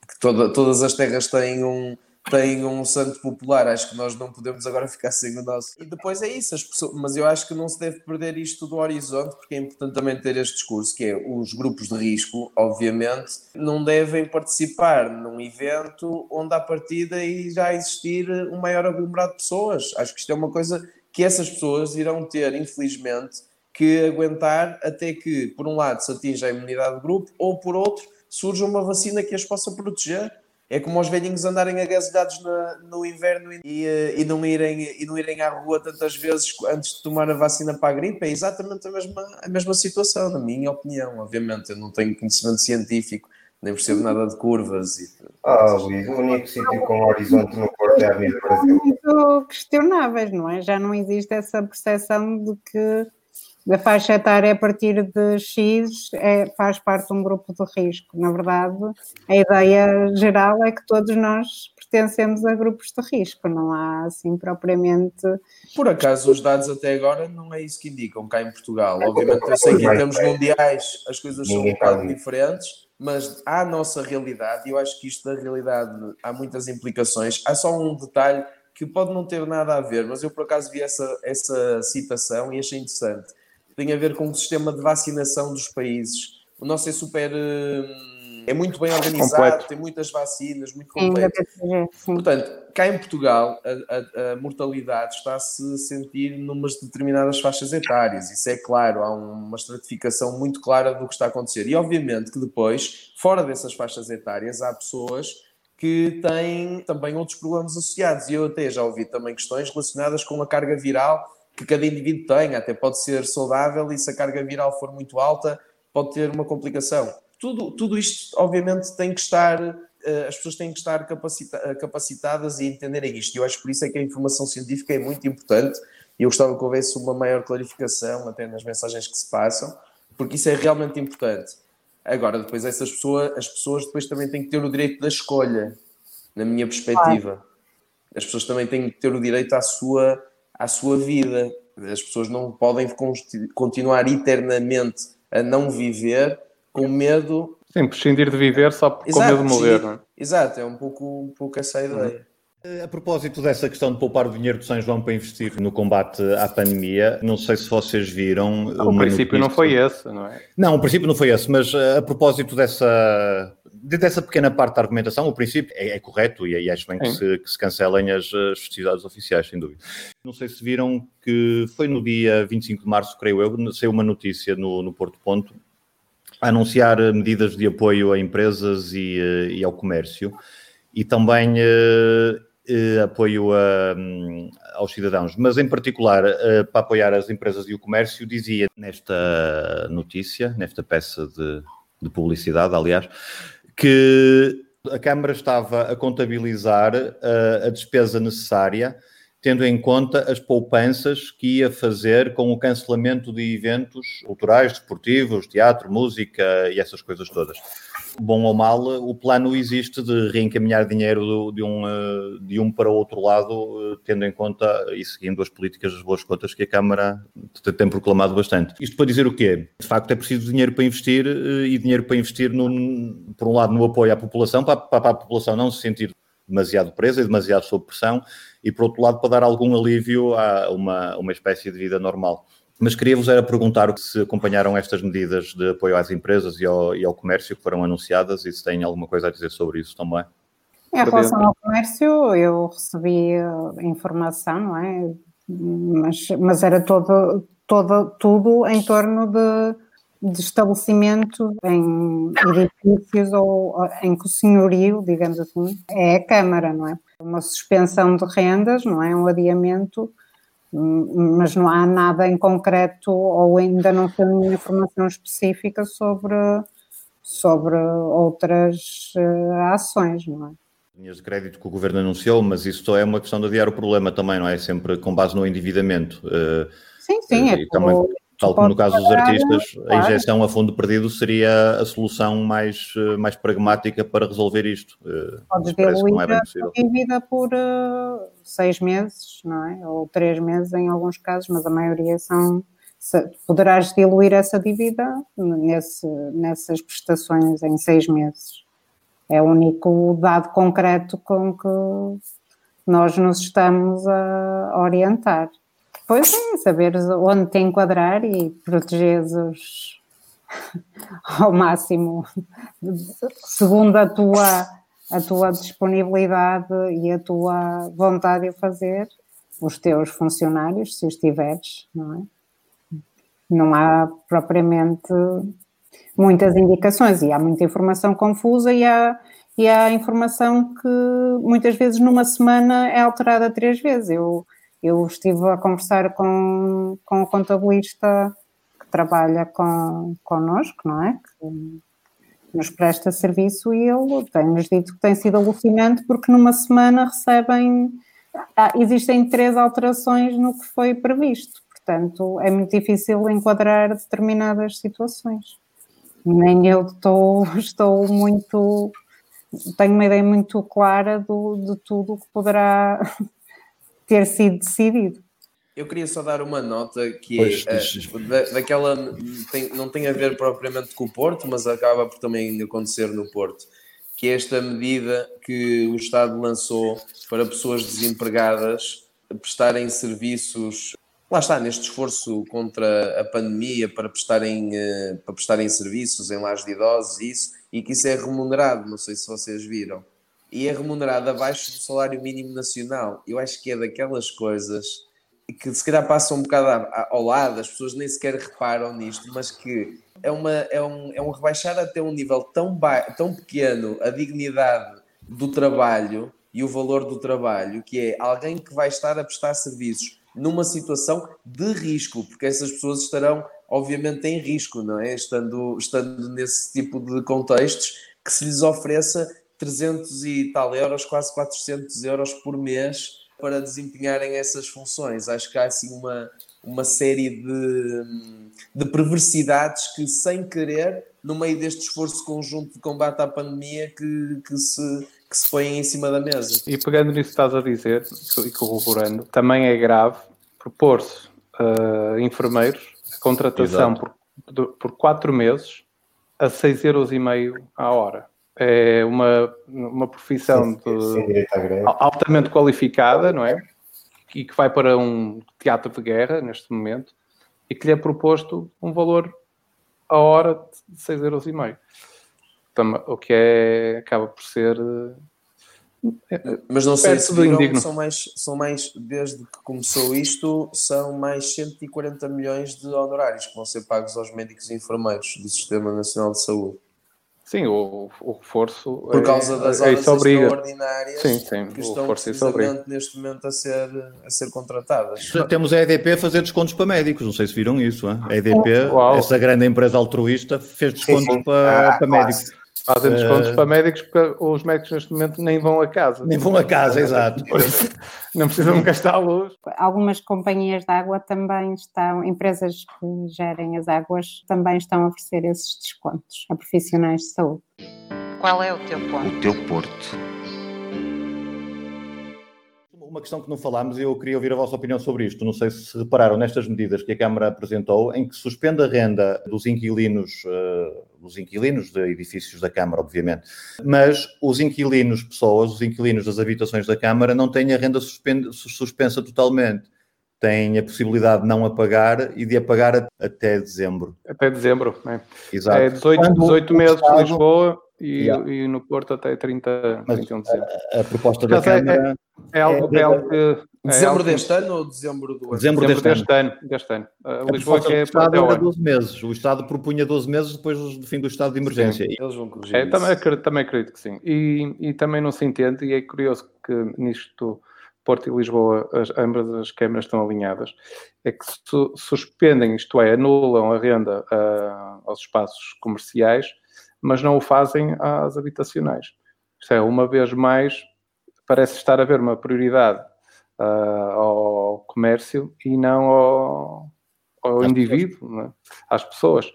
porque toda- todas as terras têm um, têm um santo popular. Acho que nós não podemos agora ficar sem o nosso. E depois é isso, as pessoas, mas eu acho que não se deve perder isto do horizonte, porque é importante também ter este discurso, que é os grupos de risco, obviamente, não devem participar num evento onde à partida e já existir um maior aglomerado de pessoas. Acho que isto é uma coisa que essas pessoas irão ter, infelizmente, que aguentar até que, por um lado, se atinja a imunidade de grupo, ou por outro, surja uma vacina que as possa proteger. É como os velhinhos andarem agasalhados no inverno e, eh, e, não irem, e não irem à rua tantas vezes antes de tomar a vacina para a gripe. É exatamente a mesma, a mesma situação, na minha opinião. Obviamente, eu não tenho conhecimento científico, nem percebo nada de curvas. E... Ah, Luís, o único sítio com horizonte no Porto é a Avenida Brasil. muito questionáveis, não é? Já não existe essa percepção de que a faixa etária a partir de X é, faz parte de um grupo de risco. Na verdade, a ideia geral é que todos nós pertencemos a grupos de risco, não há assim propriamente. Por acaso, os dados até agora não é isso que indicam cá em Portugal. Obviamente, eu sei que em termos mundiais as coisas são um bocado diferentes, mas à nossa realidade, e eu acho que isto da realidade há muitas implicações. Há só um detalhe que pode não ter nada a ver, mas eu por acaso vi essa, essa citação e achei interessante tem a ver com o sistema de vacinação dos países. O nosso é super. é muito bem organizado, completo. tem muitas vacinas, muito completo. Portanto, cá em Portugal, a, a, a mortalidade está-se a sentir numas determinadas faixas etárias. Isso é claro, há uma estratificação muito clara do que está a acontecer. E obviamente que depois, fora dessas faixas etárias, há pessoas que têm também outros problemas associados. E eu até já ouvi também questões relacionadas com a carga viral que cada indivíduo tenha, até pode ser saudável e se a carga viral for muito alta, pode ter uma complicação. Tudo, tudo isto, obviamente, tem que estar, uh, as pessoas têm que estar capacita eh, capacitadas e entenderem isto. E eu acho por isso é que a informação científica é muito importante e eu gostava que houvesse uma maior clarificação até nas mensagens que se passam, porque isso é realmente importante. Agora, depois essas pessoas, as pessoas depois também têm que ter o direito da escolha, na minha perspectiva. As pessoas também têm que ter o direito à sua à sua vida. As pessoas não podem continuar eternamente a não viver com medo. Sim, prescindir de viver só com Exato, medo de morrer. Não é? Exato, é um pouco, um pouco essa a ideia. Eh, a propósito dessa questão de poupar o dinheiro de São João para investir no combate à pandemia, não sei se vocês viram. o princípio notícia... não foi esse, não é? Não, o princípio não foi esse, mas eh, a propósito dessa, dessa pequena parte da argumentação, o princípio é, é correto e, e, acho bem que se, que se, cancelem as, as, festividades oficiais, sem dúvida. Não sei se viram que foi no dia 25 de março, creio eu, saiu uma notícia no, no Porto Ponto a anunciar medidas de apoio a empresas e, eh, e ao comércio e também eh, apoio a, hum, aos cidadãos, mas em particular eh, para apoiar as empresas e o comércio, dizia nesta notícia, nesta peça de, de publicidade, aliás, que a Câmara estava a contabilizar a, a despesa necessária tendo em conta as poupanças que ia fazer com o cancelamento de eventos culturais, desportivos, teatro, música e essas coisas todas. Bom ou mal, o plano existe de reencaminhar dinheiro de um, eh, de um para o outro lado, eh, tendo em conta e seguindo as políticas das boas contas que a Câmara tem proclamado bastante. Isto para dizer o quê? De facto, é preciso dinheiro para investir eh, e dinheiro para investir, no, por um lado, no apoio à população, para, para a população não se sentir demasiado presa e demasiado sob pressão, e por outro lado para dar algum alívio a uma, uma espécie de vida normal. Mas queria-vos era perguntar se acompanharam estas medidas de apoio às empresas e ao, e ao comércio que foram anunciadas e se têm alguma coisa a dizer sobre isso também. Em relação ao comércio, eu recebi informação, não é? Mas, mas era todo, todo, tudo em torno de de estabelecimento em edifícios ou em que o senhorio, digamos assim, é a Câmara, não é? Uma suspensão de rendas, não é? Um adiamento, mas não há nada em concreto ou ainda não tem nenhuma informação específica sobre, sobre outras uh, ações, não é? Linhas de crédito que o Governo anunciou, mas isso é uma questão de adiar o problema também, não é? Sempre com base no endividamento. Uh, sim, sim, é, também... Tal como no caso dos artistas, a injeção a fundo perdido seria a solução mais, eh, mais pragmática para resolver isto. Eh, Podes diluir é a dívida por uh, seis meses, não é? Ou três meses em alguns casos, mas a maioria são. Poderás diluir essa dívida nesse, nessas prestações em seis meses. É o único dado concreto com que nós nos estamos a orientar. Pois é, saber onde te enquadrar e protegeres os ao máximo, segundo a tua, a tua disponibilidade e a tua vontade de fazer, os teus funcionários, se os tiveres, não é? Não há propriamente muitas indicações e há muita informação confusa e há, e há informação que muitas vezes numa semana é alterada três vezes. Eu, eu estive a conversar com, com o contabilista que trabalha com, connosco, não é? Que nos presta serviço e ele tem-nos dito que tem sido alucinante porque numa semana recebem, ah, existem três alterações no que foi previsto. Portanto, é muito difícil enquadrar determinadas situações. Nem eu estou, estou muito. Tenho uma ideia muito clara do, de tudo o que poderá ter sido decidido. Eu queria só dar uma nota que Pois, é diz- da- daquela tem- não tem a ver propriamente com o Porto, mas acaba por também acontecer no Porto, que é esta medida que o Estado lançou para pessoas desempregadas prestarem serviços. Lá está, neste esforço contra a pandemia para prestarem, eh, para prestarem serviços em lares de idosos e isso, e que isso é remunerado, não sei se vocês viram. E é remunerado abaixo do salário mínimo nacional. Eu acho que é daquelas coisas que se calhar passam um bocado ao lado, as pessoas nem sequer reparam nisto, mas que é, uma, é, um, é um rebaixar até um nível tão, ba tão pequeno a dignidade do trabalho e o valor do trabalho, que é alguém que vai estar a prestar serviços numa situação de risco, porque essas pessoas estarão, obviamente, em risco, não é? Estando, estando nesse tipo de contextos, que se lhes ofereça 300 e tal euros, quase 400 euros por mês para desempenharem essas funções. Acho que há assim uma, uma série de, de perversidades que, sem querer, no meio deste esforço conjunto de combate à pandemia, que, que, se, que se põem em cima da mesa. E pegando nisso que estás a dizer, e corroborando, também é grave propor-se a enfermeiros a contratação Exato. por, de- por quatro meses a 6,5€ a hora. É uma, uma profissão de- direito à greve. altamente qualificada, não é? E que vai para um teatro de guerra neste momento e que lhe é proposto um valor a hora de 6,5€. Tam- O que é, acaba por ser. eh, Mas não sei se viram, são mais, são mais, desde que começou isto, são mais 140 milhões de honorários que vão ser pagos aos médicos e enfermeiros do Sistema Nacional de Saúde. Sim, o, o reforço. Por causa das é, horas extraordinárias Sim, sim, que estão precisamente neste momento a ser, a ser contratadas. Temos a EDP a fazer descontos para médicos, não sei se viram isso. hein? A EDP, Uau. essa grande empresa altruísta, fez descontos sim. Para, Ah, para médicos. Fazem descontos Eh, para médicos porque os médicos neste momento nem vão a casa. Nem vão a casa, exato. Não precisam gastar a luz. Algumas companhias de água também estão, empresas que gerem as águas também estão a oferecer esses descontos a profissionais de saúde. Qual é o teu ponto? O teu Porto. Uma questão que não falámos e eu queria ouvir a vossa opinião sobre isto. Não sei se repararam nestas medidas que a Câmara apresentou, em que suspende a renda dos inquilinos, eh, dos inquilinos de edifícios da Câmara, obviamente, mas os inquilinos, pessoas, os inquilinos das habitações da Câmara, não têm a renda suspensa totalmente. Têm a possibilidade de não a pagar e de a pagar a- até dezembro. Até dezembro. né? Exato. É 18, Quando 18 o meses Estado- em Lisboa e, Yeah. e no Porto até 30, Mas, 31 de dezembro. A proposta da é- Câmara. É algo, é algo que. é Dezembro algo que- deste ano ou dezembro do ano? Dezembro dezembro deste ano. deste ano. Deste ano. A A Lisboa proposta que é do Estado era ano. 12 meses. O Estado propunha 12 meses depois do fim do estado de emergência. E- Eles vão corrigir É, isso. também, acredito, também acredito que sim. E, e também não se entende, e é curioso que nisto Porto e Lisboa, as, ambas as câmaras estão alinhadas, é que su- suspendem, isto é, anulam a renda ah, aos espaços comerciais, mas não o fazem às habitacionais. Isto é, uma vez mais, parece estar a haver uma prioridade ah, ao comércio e não ao, ao indivíduo, é? às pessoas.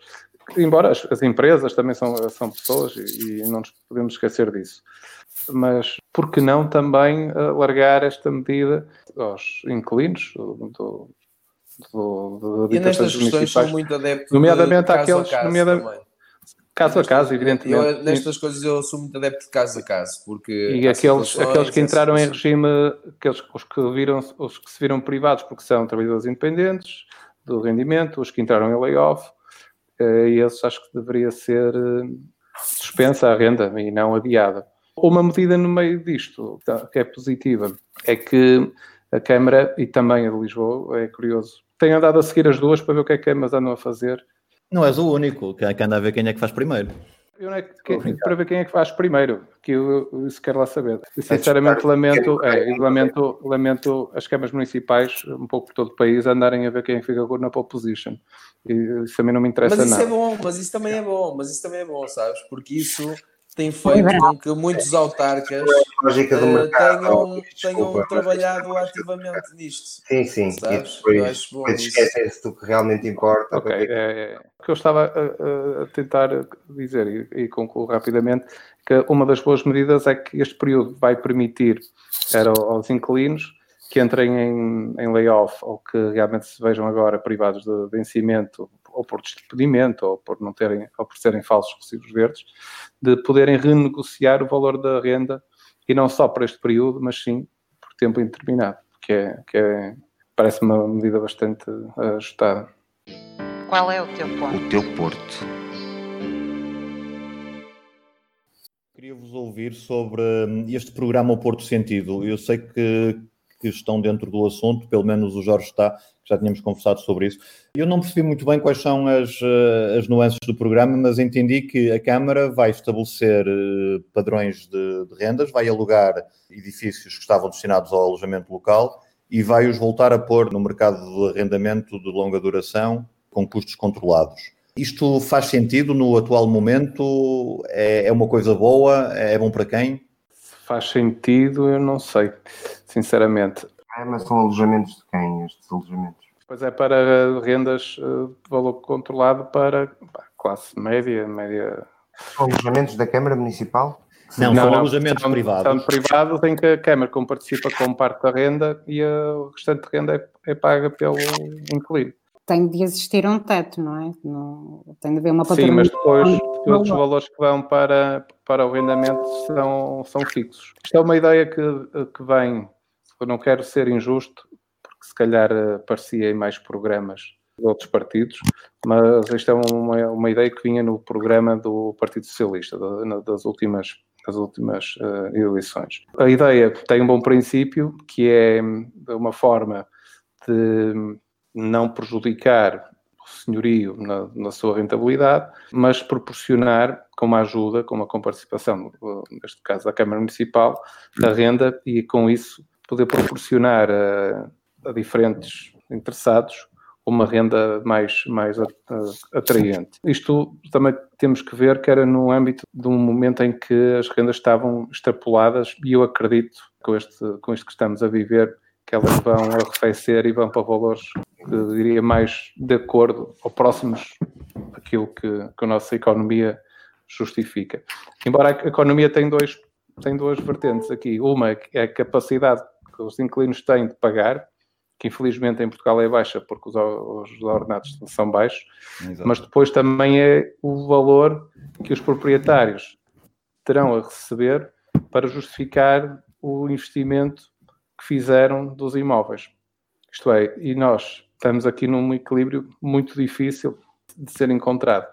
Embora as, as empresas também são, são pessoas e, e não nos podemos esquecer disso. Mas por que não também alargar esta medida aos inquilinos do, do, do, do E nestas questões são muito adepto Nomeadamente de caso àqueles- a caso também. Caso a caso, evidentemente. Eu, nestas coisas eu sou muito adepto de caso a caso, porque E aqueles, aqueles que entraram em regime, aqueles, os, que viram, os que se viram privados porque são trabalhadores independentes do rendimento, os que entraram em layoff, eh, e esses acho que deveria ser eh, suspensa a renda e não adiada. Uma medida no meio disto, tá, que é positiva, é que a Câmara e também a de Lisboa, é curioso. Tenho andado a seguir as duas para ver o que é que ambas andam a fazer. Não és o único, que que anda a ver quem é que faz primeiro. Eu não é que- para ver quem é que faz primeiro, que eu, eu isso quero lá saber. E, sinceramente lamento, é, lamento, lamento as câmaras municipais, um pouco por todo o país, andarem a ver quem é que fica na pole position. E isso a mim não me interessa Mas isso nada. é bom, mas isso também é bom, mas isso também é bom, sabes? Porque isso tem feito com que muitos autarcas do eh, mercado. tenham, Desculpa, tenham trabalhado ativamente nisto. Sim, sim. E Sabes? depois, bom depois isso. esquecem-se do que realmente importa. Ok, é, é. o que eu estava a, a- a tentar dizer e, e concluo rapidamente que uma das boas medidas é que este período vai permitir era aos inquilinos que entrem em, em layoff ou que realmente se vejam agora privados de vencimento ou por despedimento ou por não terem ou por serem falsos recibos verdes, de poderem renegociar o valor da renda e não só para este período, mas sim por tempo indeterminado, que é, que é parece uma medida bastante ajustada. Qual é o teu ponto? O teu Porto. Queria-vos ouvir sobre hum, este programa O Porto Sentido. Eu sei que, que estão dentro do assunto, pelo menos o Jorge está, já tínhamos conversado sobre isso. Eu não percebi muito bem quais são as, eh, as nuances do programa, mas entendi que a Câmara vai estabelecer eh, padrões de, de rendas, vai alugar edifícios que estavam destinados ao alojamento local e vai os voltar a pôr no mercado de arrendamento de longa duração com custos controlados. Isto faz sentido no atual momento? É, é uma coisa boa? É bom para quem? Faz sentido, eu não sei, sinceramente. É, mas são alojamentos de quem, estes alojamentos? Pois é, para rendas eh, de valor controlado para pá, classe média, média. São alojamentos da Câmara Municipal? Não, são alojamentos são, privados. São privados em que a Câmara como participa com parte da renda e a- o restante de renda é, é paga pelo inquilino. Tem de existir um teto, não é? Não, tem de haver uma Sim, mas depois patrimonial. todos os valores que vão para, para o rendimento são, são fixos. Isto é uma ideia que, que vem, eu não quero ser injusto, porque se calhar eh, parecia em mais programas de outros partidos, mas isto é uma, uma ideia que vinha no programa do Partido Socialista, das últimas, das últimas eh, eleições. A ideia tem um bom princípio, que é uma forma de não prejudicar o senhorio na, na sua rentabilidade, mas proporcionar com uma ajuda, com uma comparticipação, neste caso da Câmara Municipal, da renda e com isso poder proporcionar a, a diferentes interessados uma renda mais, mais atraente. Isto também temos que ver que era no âmbito de um momento em que as rendas estavam extrapoladas e eu acredito com este, com isto que estamos a viver que elas vão arrefecer e vão para valores que diria mais de acordo ou próximos daquilo que, que a nossa economia justifica. Embora a economia tem, dois, tem duas vertentes aqui. Uma é a capacidade que os inquilinos têm de pagar, que infelizmente em Portugal é baixa porque os, os ordenados são baixos, Exato. mas depois também é o valor que os proprietários terão a receber para justificar o investimento que fizeram dos imóveis. Isto é, e nós estamos aqui num equilíbrio muito difícil de ser encontrado.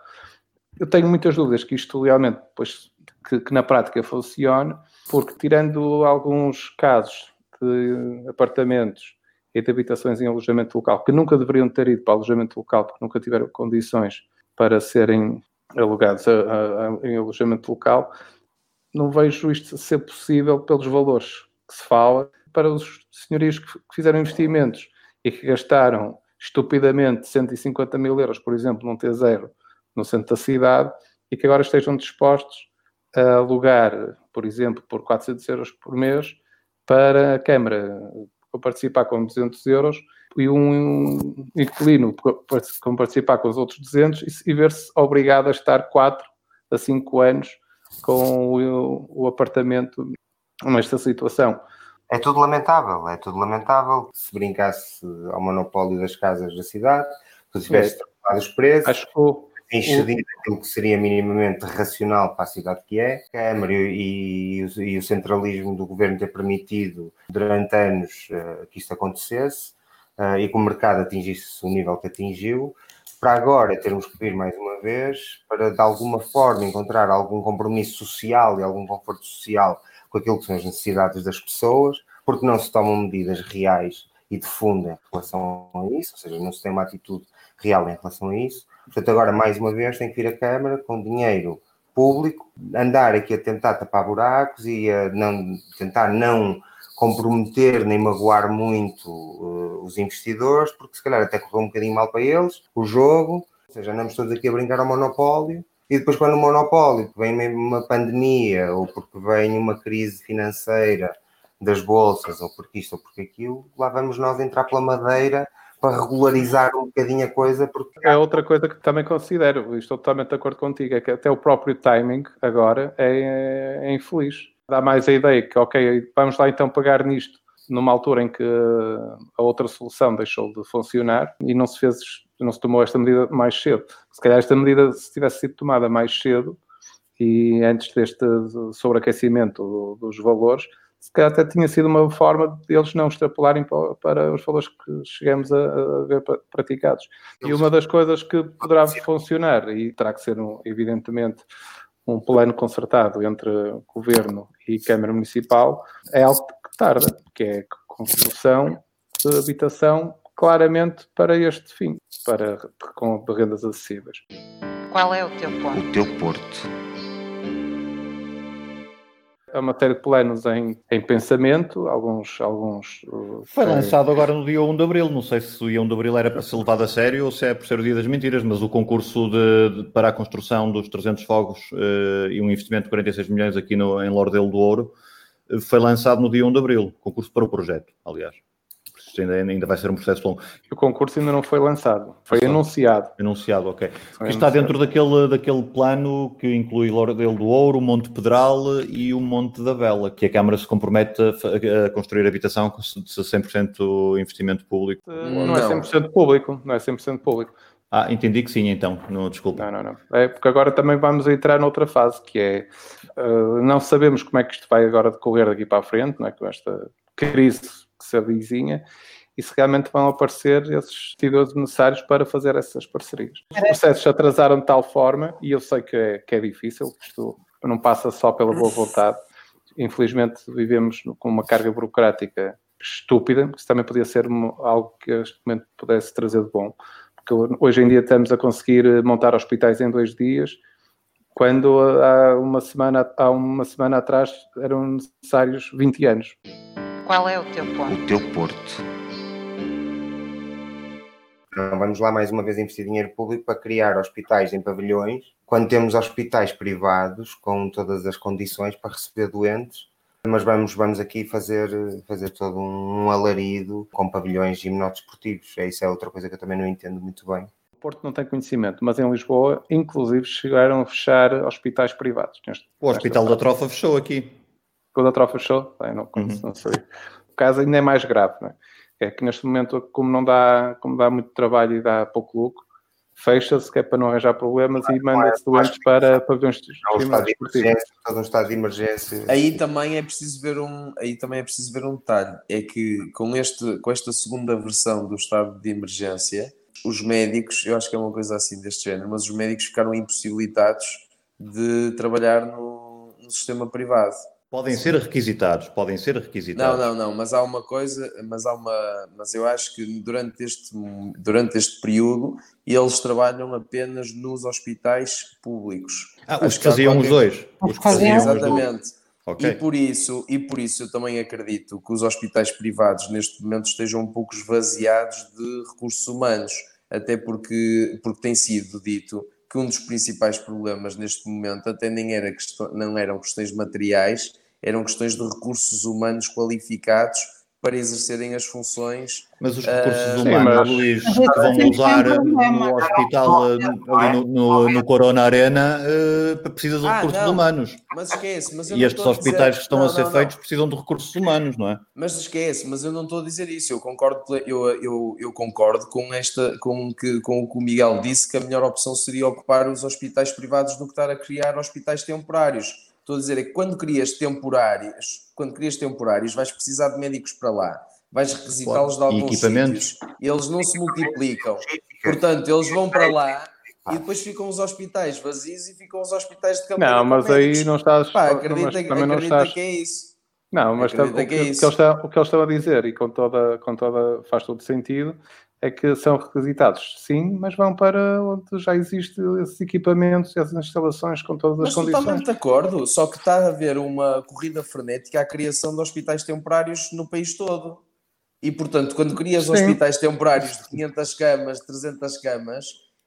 Eu tenho muitas dúvidas que isto realmente, depois, que, que na prática funcione, porque tirando alguns casos de apartamentos e de habitações em alojamento local, que nunca deveriam ter ido para alojamento local, porque nunca tiveram condições para serem alugados a- a- a- em alojamento local, não vejo isto ser possível pelos valores que se fala. Para os senhorios que que fizeram investimentos e que gastaram estupidamente 150 mil euros, por exemplo, num T0 no centro da cidade e que agora estejam dispostos a alugar, por exemplo, por 400 euros por mês para a Câmara para participar com 200 euros e um inquilino com participar com os outros 200 e, se- ver-se obrigado a estar 4 a 5 anos com o, o apartamento nesta situação. É tudo lamentável, é tudo lamentável. Se brincasse ao monopólio das casas da cidade, se tivesse É. os preços, Acho que excedido aquilo que seria minimamente racional para a cidade que é, a Câmara e, e o, e o centralismo do governo ter permitido durante anos eh, que isto acontecesse eh, e que o mercado atingisse o nível que atingiu, para agora termos que vir mais uma vez para de alguma forma encontrar algum compromisso social e algum conforto social com aquilo que são as necessidades das pessoas, porque não se tomam medidas reais e de fundo em relação a isso, ou seja, não se tem uma atitude real em relação a isso. Portanto, agora, mais uma vez, tem que vir a Câmara com dinheiro público, andar aqui a tentar tapar buracos e a não, tentar não comprometer nem magoar muito uh, os investidores, porque se calhar até correu um bocadinho mal para eles o jogo, ou seja, andamos todos aqui a brincar ao monopólio, e depois quando o monopólio vem uma pandemia, ou porque vem uma crise financeira das bolsas, ou porque isto ou porque aquilo, lá vamos nós entrar pela madeira para regularizar um bocadinho a coisa. Porque... É outra coisa que também considero, estou totalmente de acordo contigo, é que até o próprio timing agora é, é infeliz. Dá mais a ideia que, ok, vamos lá então pagar nisto numa altura em que a outra solução deixou de funcionar e não se fez, não se tomou esta medida mais cedo. Se calhar esta medida, se tivesse sido tomada mais cedo e antes deste sobreaquecimento dos valores, se calhar até tinha sido uma forma de eles não extrapolarem para, para os valores que chegamos a, a ver praticados. E uma das coisas que poderá funcionar, e terá que ser, um, evidentemente, um plano concertado entre Governo e Câmara Municipal, é algo que tarda, que é a construção de habitação claramente para este fim, para, com rendas acessíveis. Qual é o teu ponto? O teu porto. A matéria de planos em, em pensamento, alguns. alguns uh, Foi lançado agora no dia 1 de Abril. Não sei se o dia 1 de Abril era para ser levado a sério ou se é por ser o dia das mentiras, mas o concurso de, de, para a construção dos 300 fogos uh, e um investimento de 46 milhões aqui no, em Lordelo do Ouro uh, foi lançado no dia 1 de Abril. Concurso para o projeto, aliás ainda, ainda vai ser um processo longo. O concurso ainda não foi lançado, foi anunciado. Anunciado, ok. Está dentro daquele, daquele plano que inclui Lordelo do Ouro, o Monte Pedral e o Monte da Vela, que a Câmara se compromete a, a construir habitação com 100% investimento público. Não, não é 100% público, não é 100% público. Ah, entendi que sim, então, não, desculpa. Não, não, não. É porque agora também vamos entrar noutra fase, que é, uh, não sabemos como é que isto vai agora decorrer daqui para a frente, não é? com esta crise que se avizinha, e se realmente vão aparecer esses investidores necessários para fazer essas parcerias. Os processos se atrasaram de tal forma, e eu sei que é, que é difícil, isto não passa só pela boa vontade. Infelizmente, vivemos com uma carga burocrática estúpida, isso também podia ser algo que este momento pudesse trazer de bom, porque hoje em dia estamos a conseguir montar hospitais em dois dias, quando há uma semana, há uma semana atrás eram necessários 20 anos. Qual é o teu ponto? O teu porto. Não vamos lá mais uma vez investir dinheiro público para criar hospitais em pavilhões, quando temos hospitais privados com todas as condições para receber doentes, mas vamos, vamos aqui fazer, fazer todo um alarido com pavilhões gimnodesportivos. É isso é outra coisa que eu também não entendo muito bem. O Porto não tem conhecimento, mas em Lisboa, inclusive, chegaram a fechar hospitais privados. Neste, o Hospital da Trofa fechou aqui. O da Trofa fechou? Bem, não, uhum. não sei. O caso ainda é mais grave, não é? é que neste momento, como não dá, como dá muito trabalho e dá pouco lucro, fecha-se que é para não arranjar problemas e manda-se doentes para pavilhões de um estado de emergência, todo um estado de emergência. Aí também é preciso ver um, aí também é preciso ver um detalhe, é que com este, com esta segunda versão do estado de emergência, os médicos, eu acho que é uma coisa assim deste género, mas os médicos ficaram impossibilitados de trabalhar no, no sistema privado. Podem ser requisitados, podem ser requisitados. Não, não, não, mas há uma coisa, mas há uma, mas eu acho que durante este, durante este período eles trabalham apenas nos hospitais públicos. Ah, os que faziam qualquer... os dois. Os que faziam Exatamente. Okay. E por isso, e por isso eu também acredito que os hospitais privados neste momento estejam um pouco esvaziados de recursos humanos, até porque, porque tem sido dito que um dos principais problemas neste momento até nem era questão, não eram questões materiais, eram questões de recursos humanos qualificados para exercerem as funções. Mas os recursos uh, humanos, sim, Luís, que vão usar no hospital, ali no, no, no Corona Arena, uh, precisam de ah, recursos humanos. Mas esquece, mas E estes hospitais dizer... que estão não, a ser não, feitos precisam de recursos humanos, não é? Mas esquece, mas eu não estou a dizer isso. Eu concordo, eu, eu, eu concordo com, esta, com, que, com o que o Miguel disse, que a melhor opção seria ocupar os hospitais privados do que estar a criar hospitais temporários Estou a dizer é que quando crias temporários, quando crias temporários, vais precisar de médicos para lá, vais requisitá-los de alguns sítios, eles não se multiplicam. Portanto, eles vão para lá e depois ficam os hospitais vazios e ficam os hospitais de campanha. Não, mas aí não estás. Pá, acredita, mas, acredita não estás... que é isso. Não, mas tá- o, que, é o que eles estão, o que eles estão a dizer, e com toda, com toda faz todo sentido, é que são requisitados, sim, mas vão para onde já existem esses equipamentos, essas instalações com todas Mas as condições. totalmente de acordo, só que está a haver uma corrida frenética à criação de hospitais temporários no país todo. E, portanto, quando crias Sim. hospitais temporários de 500 camas, 300 camas,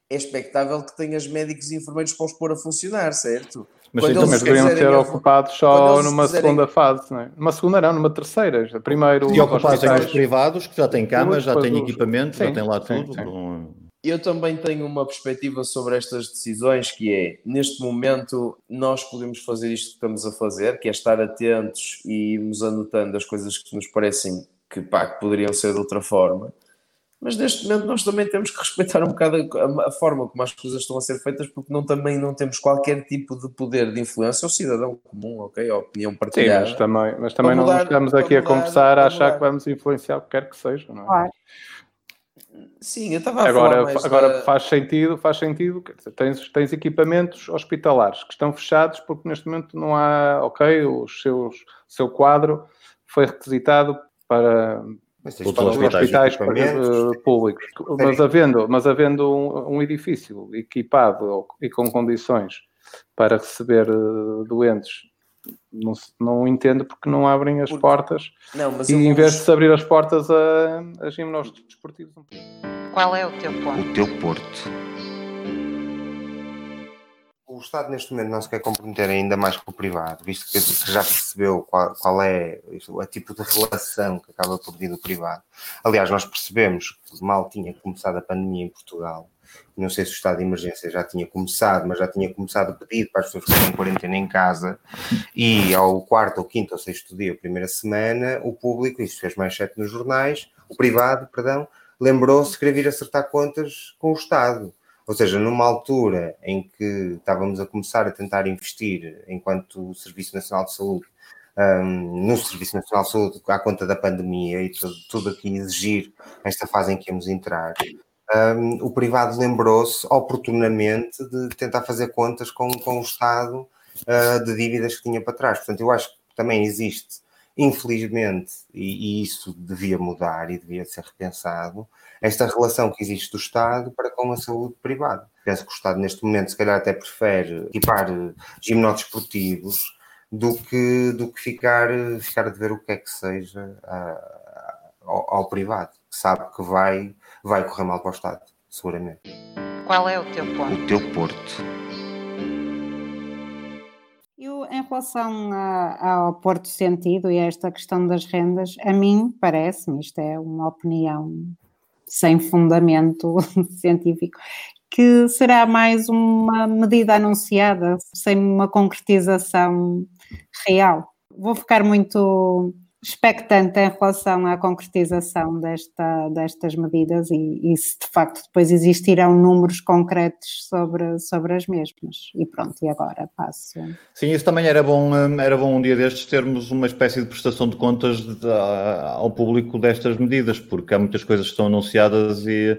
é expectável que tenhas médicos e enfermeiros para os pôr a funcionar, certo? Mas Quando então, eles Mas deveriam ser ocupados só numa quiserem- segunda fase, não é? Numa segunda não, numa terceira. Primeiro E ocupados em os privados, que já têm camas, já têm equipamento, já Sim, têm lá sim, tudo. sim. Não- Eu também tenho uma perspectiva sobre estas decisões que é, neste momento, nós podemos fazer isto que estamos a fazer, que é estar atentos e irmos anotando as coisas que nos parecem que, pá, que poderiam ser de outra forma. Mas neste momento nós também temos que respeitar um bocado a, a forma como as coisas estão a ser feitas, porque não, também não temos qualquer tipo de poder de influência. O cidadão comum, ok? A opinião Sim, partilhada. mas também, mas também Para não mudar- estamos aqui a mudar- conversar a achar mudar. que vamos influenciar o que quer que seja, não é? Claro. Sim, eu estava a Agora, falar mais agora da- faz sentido, faz sentido, quer dizer, tens, tens equipamentos hospitalares que estão fechados porque neste momento não há, ok, o seus, seu quadro foi requisitado para, Mas tens Todos os os hospitais eh, públicos, mas havendo, mas havendo um, um edifício equipado e com condições para receber eh, doentes, não, não entendo porque não abrem as Porque- portas Não, mas e em vou- vez de se abrir as portas a, a ginásticos desportivos. Qual é o teu ponto? O teu Porto. Estado neste momento não se quer comprometer ainda mais com o privado, visto que, que já percebeu qual, qual é o tipo de relação que acaba por vir do privado. Aliás, nós percebemos que mal tinha começado a pandemia em Portugal. Não sei se o estado de emergência já tinha começado, mas já tinha começado o pedido para as pessoas ficarem em quarentena em casa. E ao quarto, ou quinto, ou sexto dia, a primeira semana, o público, isto fez mais sete nos jornais, o privado, perdão, lembrou-se de querer vir acertar contas com o Estado. Ou seja, numa altura em que estávamos a começar a tentar investir enquanto Serviço Nacional de Saúde, hum, no Serviço Nacional de Saúde, à conta da pandemia e tudo, tudo aqui exigir esta fase em que íamos entrar, hum, o privado lembrou-se oportunamente de tentar fazer contas com, com o Estado ah, de dívidas que tinha para trás. Portanto, eu acho que também existe, infelizmente, e, e isso devia mudar e devia ser repensado, esta relação que existe do Estado para com a saúde privada. Penso que o Estado, neste momento, se calhar até prefere equipar eh, giminóticos esportivos do que, do que ficar, eh, ficar a dever o que é que seja ah, ao, ao privado, que sabe que vai, vai correr mal para o Estado, seguramente. Qual é o teu ponto? O teu Porto. Relação a- ao Porto Sentido e a esta questão das rendas, a mim parece-me, isto é uma opinião sem fundamento científico, que será mais uma medida anunciada, sem uma concretização real. Vou ficar muito expectante em relação à concretização desta, destas medidas e, e se de facto depois existirão números concretos sobre, sobre as mesmas. E pronto, e agora passo. Sim, isso também era bom, hum, era bom um dia destes termos uma espécie de prestação de contas de- ao público destas medidas, porque há muitas coisas que estão anunciadas e,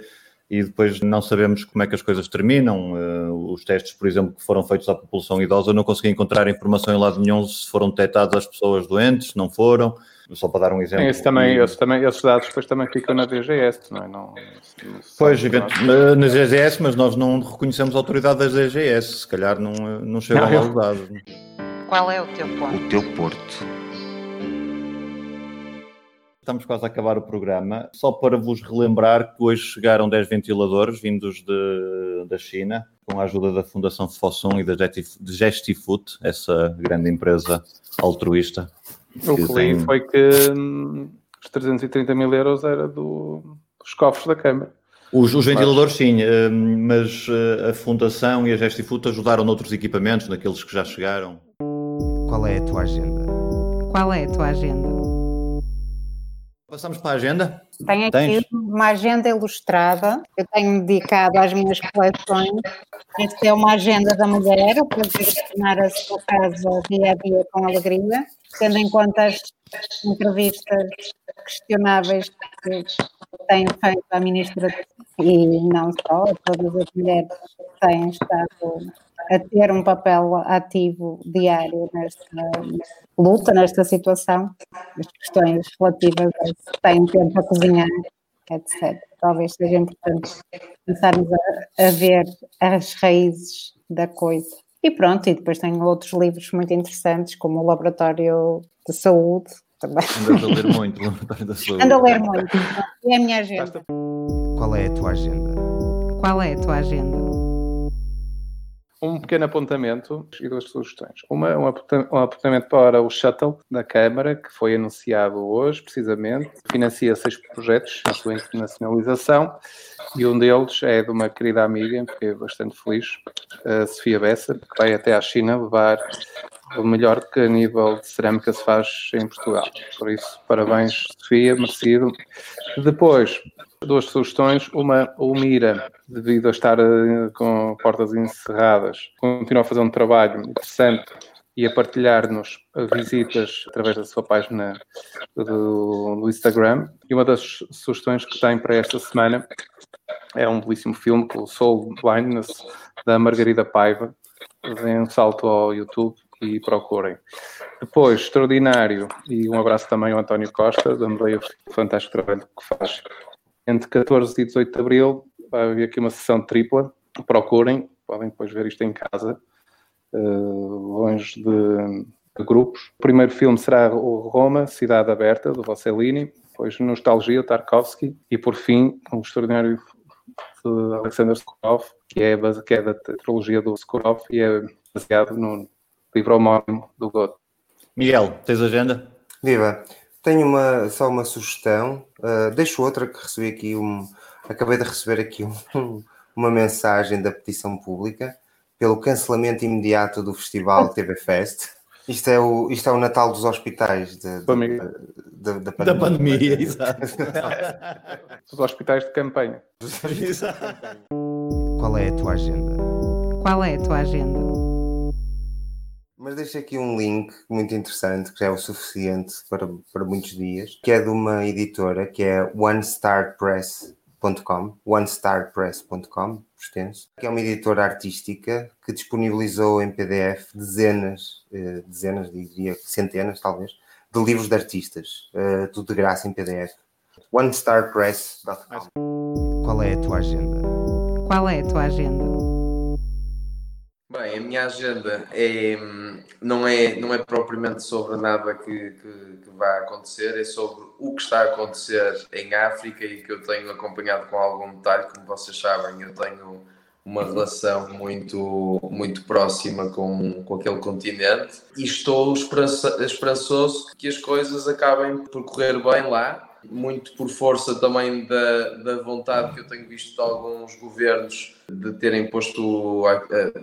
e depois não sabemos como é que as coisas terminam. Eh, Os testes, por exemplo, que foram feitos à população idosa, eu não consegui encontrar informação em lado nenhum se foram detectadas as pessoas doentes, se não foram, só para dar um exemplo. Esse também, esse também, esses dados depois também ficam na DGS, não é? Não, não- Pois, não- event- eh, na DGS, mas nós não reconhecemos a autoridade da DGS, se calhar não, eh, não chegam Não, lá eu- os dados. Qual é o teu ponto? O teu Porto. Estamos quase a acabar o programa. Só para vos relembrar que hoje chegaram 10 ventiladores vindos de, da China, com a ajuda da Fundação Fosun e da Gestifoot, essa grande empresa altruísta. O que li foi que hum, os 330 mil euros era do, dos cofres da Câmara. Os, os ventiladores, sim, eh, mas eh, a Fundação e a Gestifoot ajudaram noutros equipamentos, naqueles que já chegaram. Qual é a tua agenda? Qual é a tua agenda? Passamos para a agenda? Tenho aqui Tens? uma agenda ilustrada, eu tenho dedicado às minhas coleções. Esta é uma agenda da mulher, para direcionar a sua casa dia a dia com alegria, tendo em conta as entrevistas questionáveis que tenho feito à ministra e não só, a todas as mulheres que têm estado a ter um papel ativo diário nesta luta, nesta situação, as questões relativas a se tem tempo a cozinhar, etc. Talvez seja importante começarmos a, a ver as raízes da coisa. E pronto, e depois tenho outros livros muito interessantes, como o Laboratório de Saúde, também. Andas a ler muito, o Laboratório da Saúde. Ando a ler muito. É a minha agenda. Qual é a tua agenda? Qual é a tua agenda? Um pequeno apontamento e duas sugestões. Uma, um aponta- um apontamento para o Shuttle da Câmara, que foi anunciado hoje, precisamente. Financia seis projetos na sua internacionalização e um deles é de uma querida amiga, que é bastante feliz, a Sofia Bessa, que vai até à China levar o melhor que a nível de cerâmica se faz em Portugal. Por isso, parabéns, Sofia, merecido. Depois, duas sugestões. Uma, o Mira, devido a estar eh, com portas encerradas, continua a fazer um trabalho interessante e a partilhar-nos visitas através da sua página do, do Instagram. E uma das sugestões que tem para esta semana é um belíssimo filme, o Soul Blindness, da Margarida Paiva. Deem um salto ao YouTube e procurem. Depois, extraordinário, e um abraço também ao António Costa, dando-lhe o fantástico trabalho que faz. Entre 14 e 18 de Abril vai haver aqui uma sessão tripla, procurem, podem depois ver isto em casa, eh, longe de, de grupos. O primeiro filme será o Roma, Cidade Aberta, do Rossellini, depois Nostalgia, Tarkovsky, e por fim, o extraordinário de Alexander Sokurov, que é, base- que é da trilogia do Sokurov e é baseado no livro homónimo do Goethe. Miguel, tens agenda? Viva, tenho uma, só uma sugestão. Uh, deixo outra que recebi aqui um. Acabei de receber aqui um- uma mensagem da petição pública pelo cancelamento imediato do festival TV Fest. Isto é o, isto é o Natal dos hospitais de- de- Pandemia. da, da Da pandemia, exato. Dos hospitais de campanha. Qual é a tua agenda? Qual é a tua agenda? Mas deixo aqui um link muito interessante, que já é o suficiente para, para muitos dias, que é de uma editora que é onestarpress.com, onestarpress.com, por extenso, que é uma editora artística que disponibilizou em PDF dezenas, eh, dezenas, diria centenas talvez, de livros de artistas, eh, tudo de graça em PDF. onestarpress.com. Qual é a tua agenda? Qual é a tua agenda? Bem, a minha agenda é, não, é, não é propriamente sobre nada que, que, que vai acontecer, é sobre o que está a acontecer em África e que eu tenho acompanhado com algum detalhe. Como vocês sabem, eu tenho uma relação muito, muito próxima com, com aquele continente e estou esperança, esperançoso que as coisas acabem por correr bem lá, muito por força também da, da vontade que eu tenho visto de alguns governos de terem posto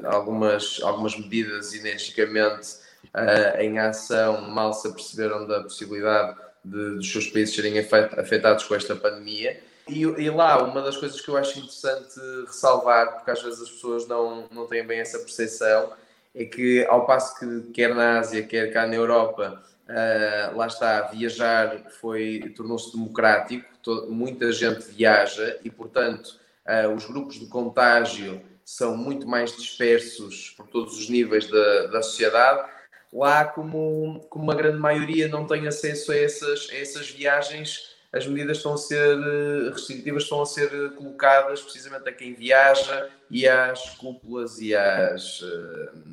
algumas, algumas medidas energicamente ah, em ação, mal se aperceberam da possibilidade de, dos seus países serem afet- afetados com esta pandemia. E, e lá, uma das coisas que eu acho interessante ressalvar, porque às vezes as pessoas não, não têm bem essa percepção, é que ao passo que quer na Ásia, quer cá na Europa, ah, lá está, viajar foi tornou-se democrático, to- muita gente viaja e, portanto, ah, os grupos de contágio são muito mais dispersos por todos os níveis da, da sociedade. Lá, como, como uma grande maioria não tem acesso a essas, a essas viagens, as medidas estão a ser eh, restritivas, estão a ser colocadas precisamente a quem viaja e às cúpulas e às,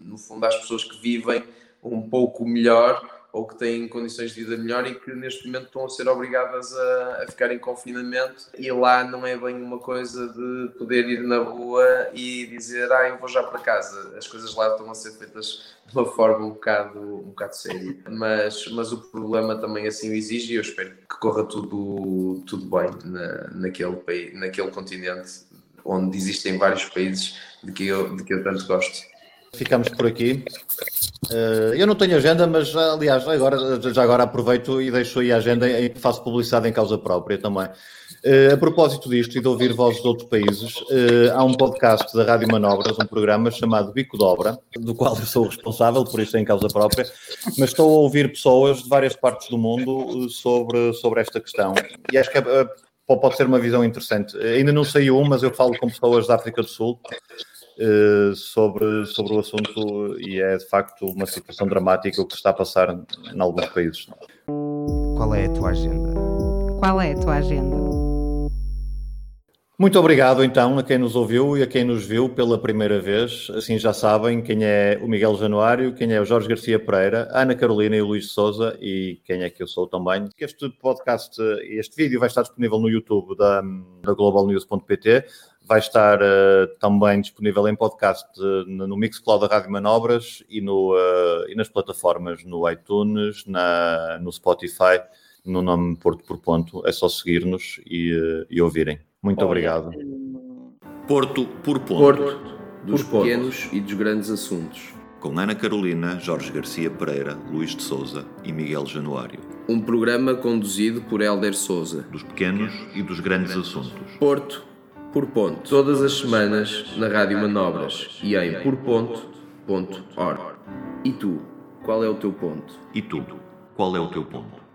no fundo, às pessoas que vivem um pouco melhor ou que têm condições de vida melhor e que neste momento estão a ser obrigadas a, a ficar em confinamento e lá não é bem uma coisa de poder ir na rua e dizer ah, eu vou já para casa. As coisas lá estão a ser feitas de uma forma um bocado, um bocado séria. Mas, mas o problema também assim o exige e eu espero que corra tudo, tudo bem na, naquele, país, naquele continente onde existem vários países de que eu, de que eu tanto gosto. Ficamos por aqui. Eh, eu não tenho agenda, mas aliás, agora, já agora aproveito e deixo aí a agenda e faço publicidade em causa própria também. Eh, a propósito disto e de ouvir vozes de outros países, eh, há um podcast da Rádio Manobras, um programa chamado Bico de Obra, do qual eu sou responsável, por isso é em causa própria, mas estou a ouvir pessoas de várias partes do mundo sobre, sobre esta questão. E acho que é, pode ser uma visão interessante. Ainda não saiu um, mas eu falo com pessoas da África do Sul sobre, sobre o assunto e é de facto uma situação dramática o que está a passar em alguns países. Qual é a tua agenda? Qual é a tua agenda? Muito obrigado então a quem nos ouviu e a quem nos viu pela primeira vez. Assim já sabem quem é o Miguel Januário, quem é o Jorge Garcia Pereira, a Ana Carolina e o Luís Souza e quem é que eu sou também. Este podcast, este vídeo vai estar disponível no YouTube da, da globalnews.pt, vai estar uh, também disponível em podcast uh, no Mixcloud da Rádio Manobras e, no, uh, e nas plataformas no iTunes, na, no Spotify, no nome Porto por Ponto. É só seguir-nos e, e ouvirem. Muito Olha, obrigado. Porto por ponto. Porto, dos Por pontos. pequenos e dos grandes assuntos. Com Ana Carolina, Jorge Garcia Pereira, Luís de Souza e Miguel Januário. Um programa conduzido por Helder Souza. Dos pequenos e dos grandes assuntos. Porto por ponto. Todas as semanas na Rádio Manobras e em porponto.org. E tu, qual é o teu ponto? E tu, qual é o teu ponto?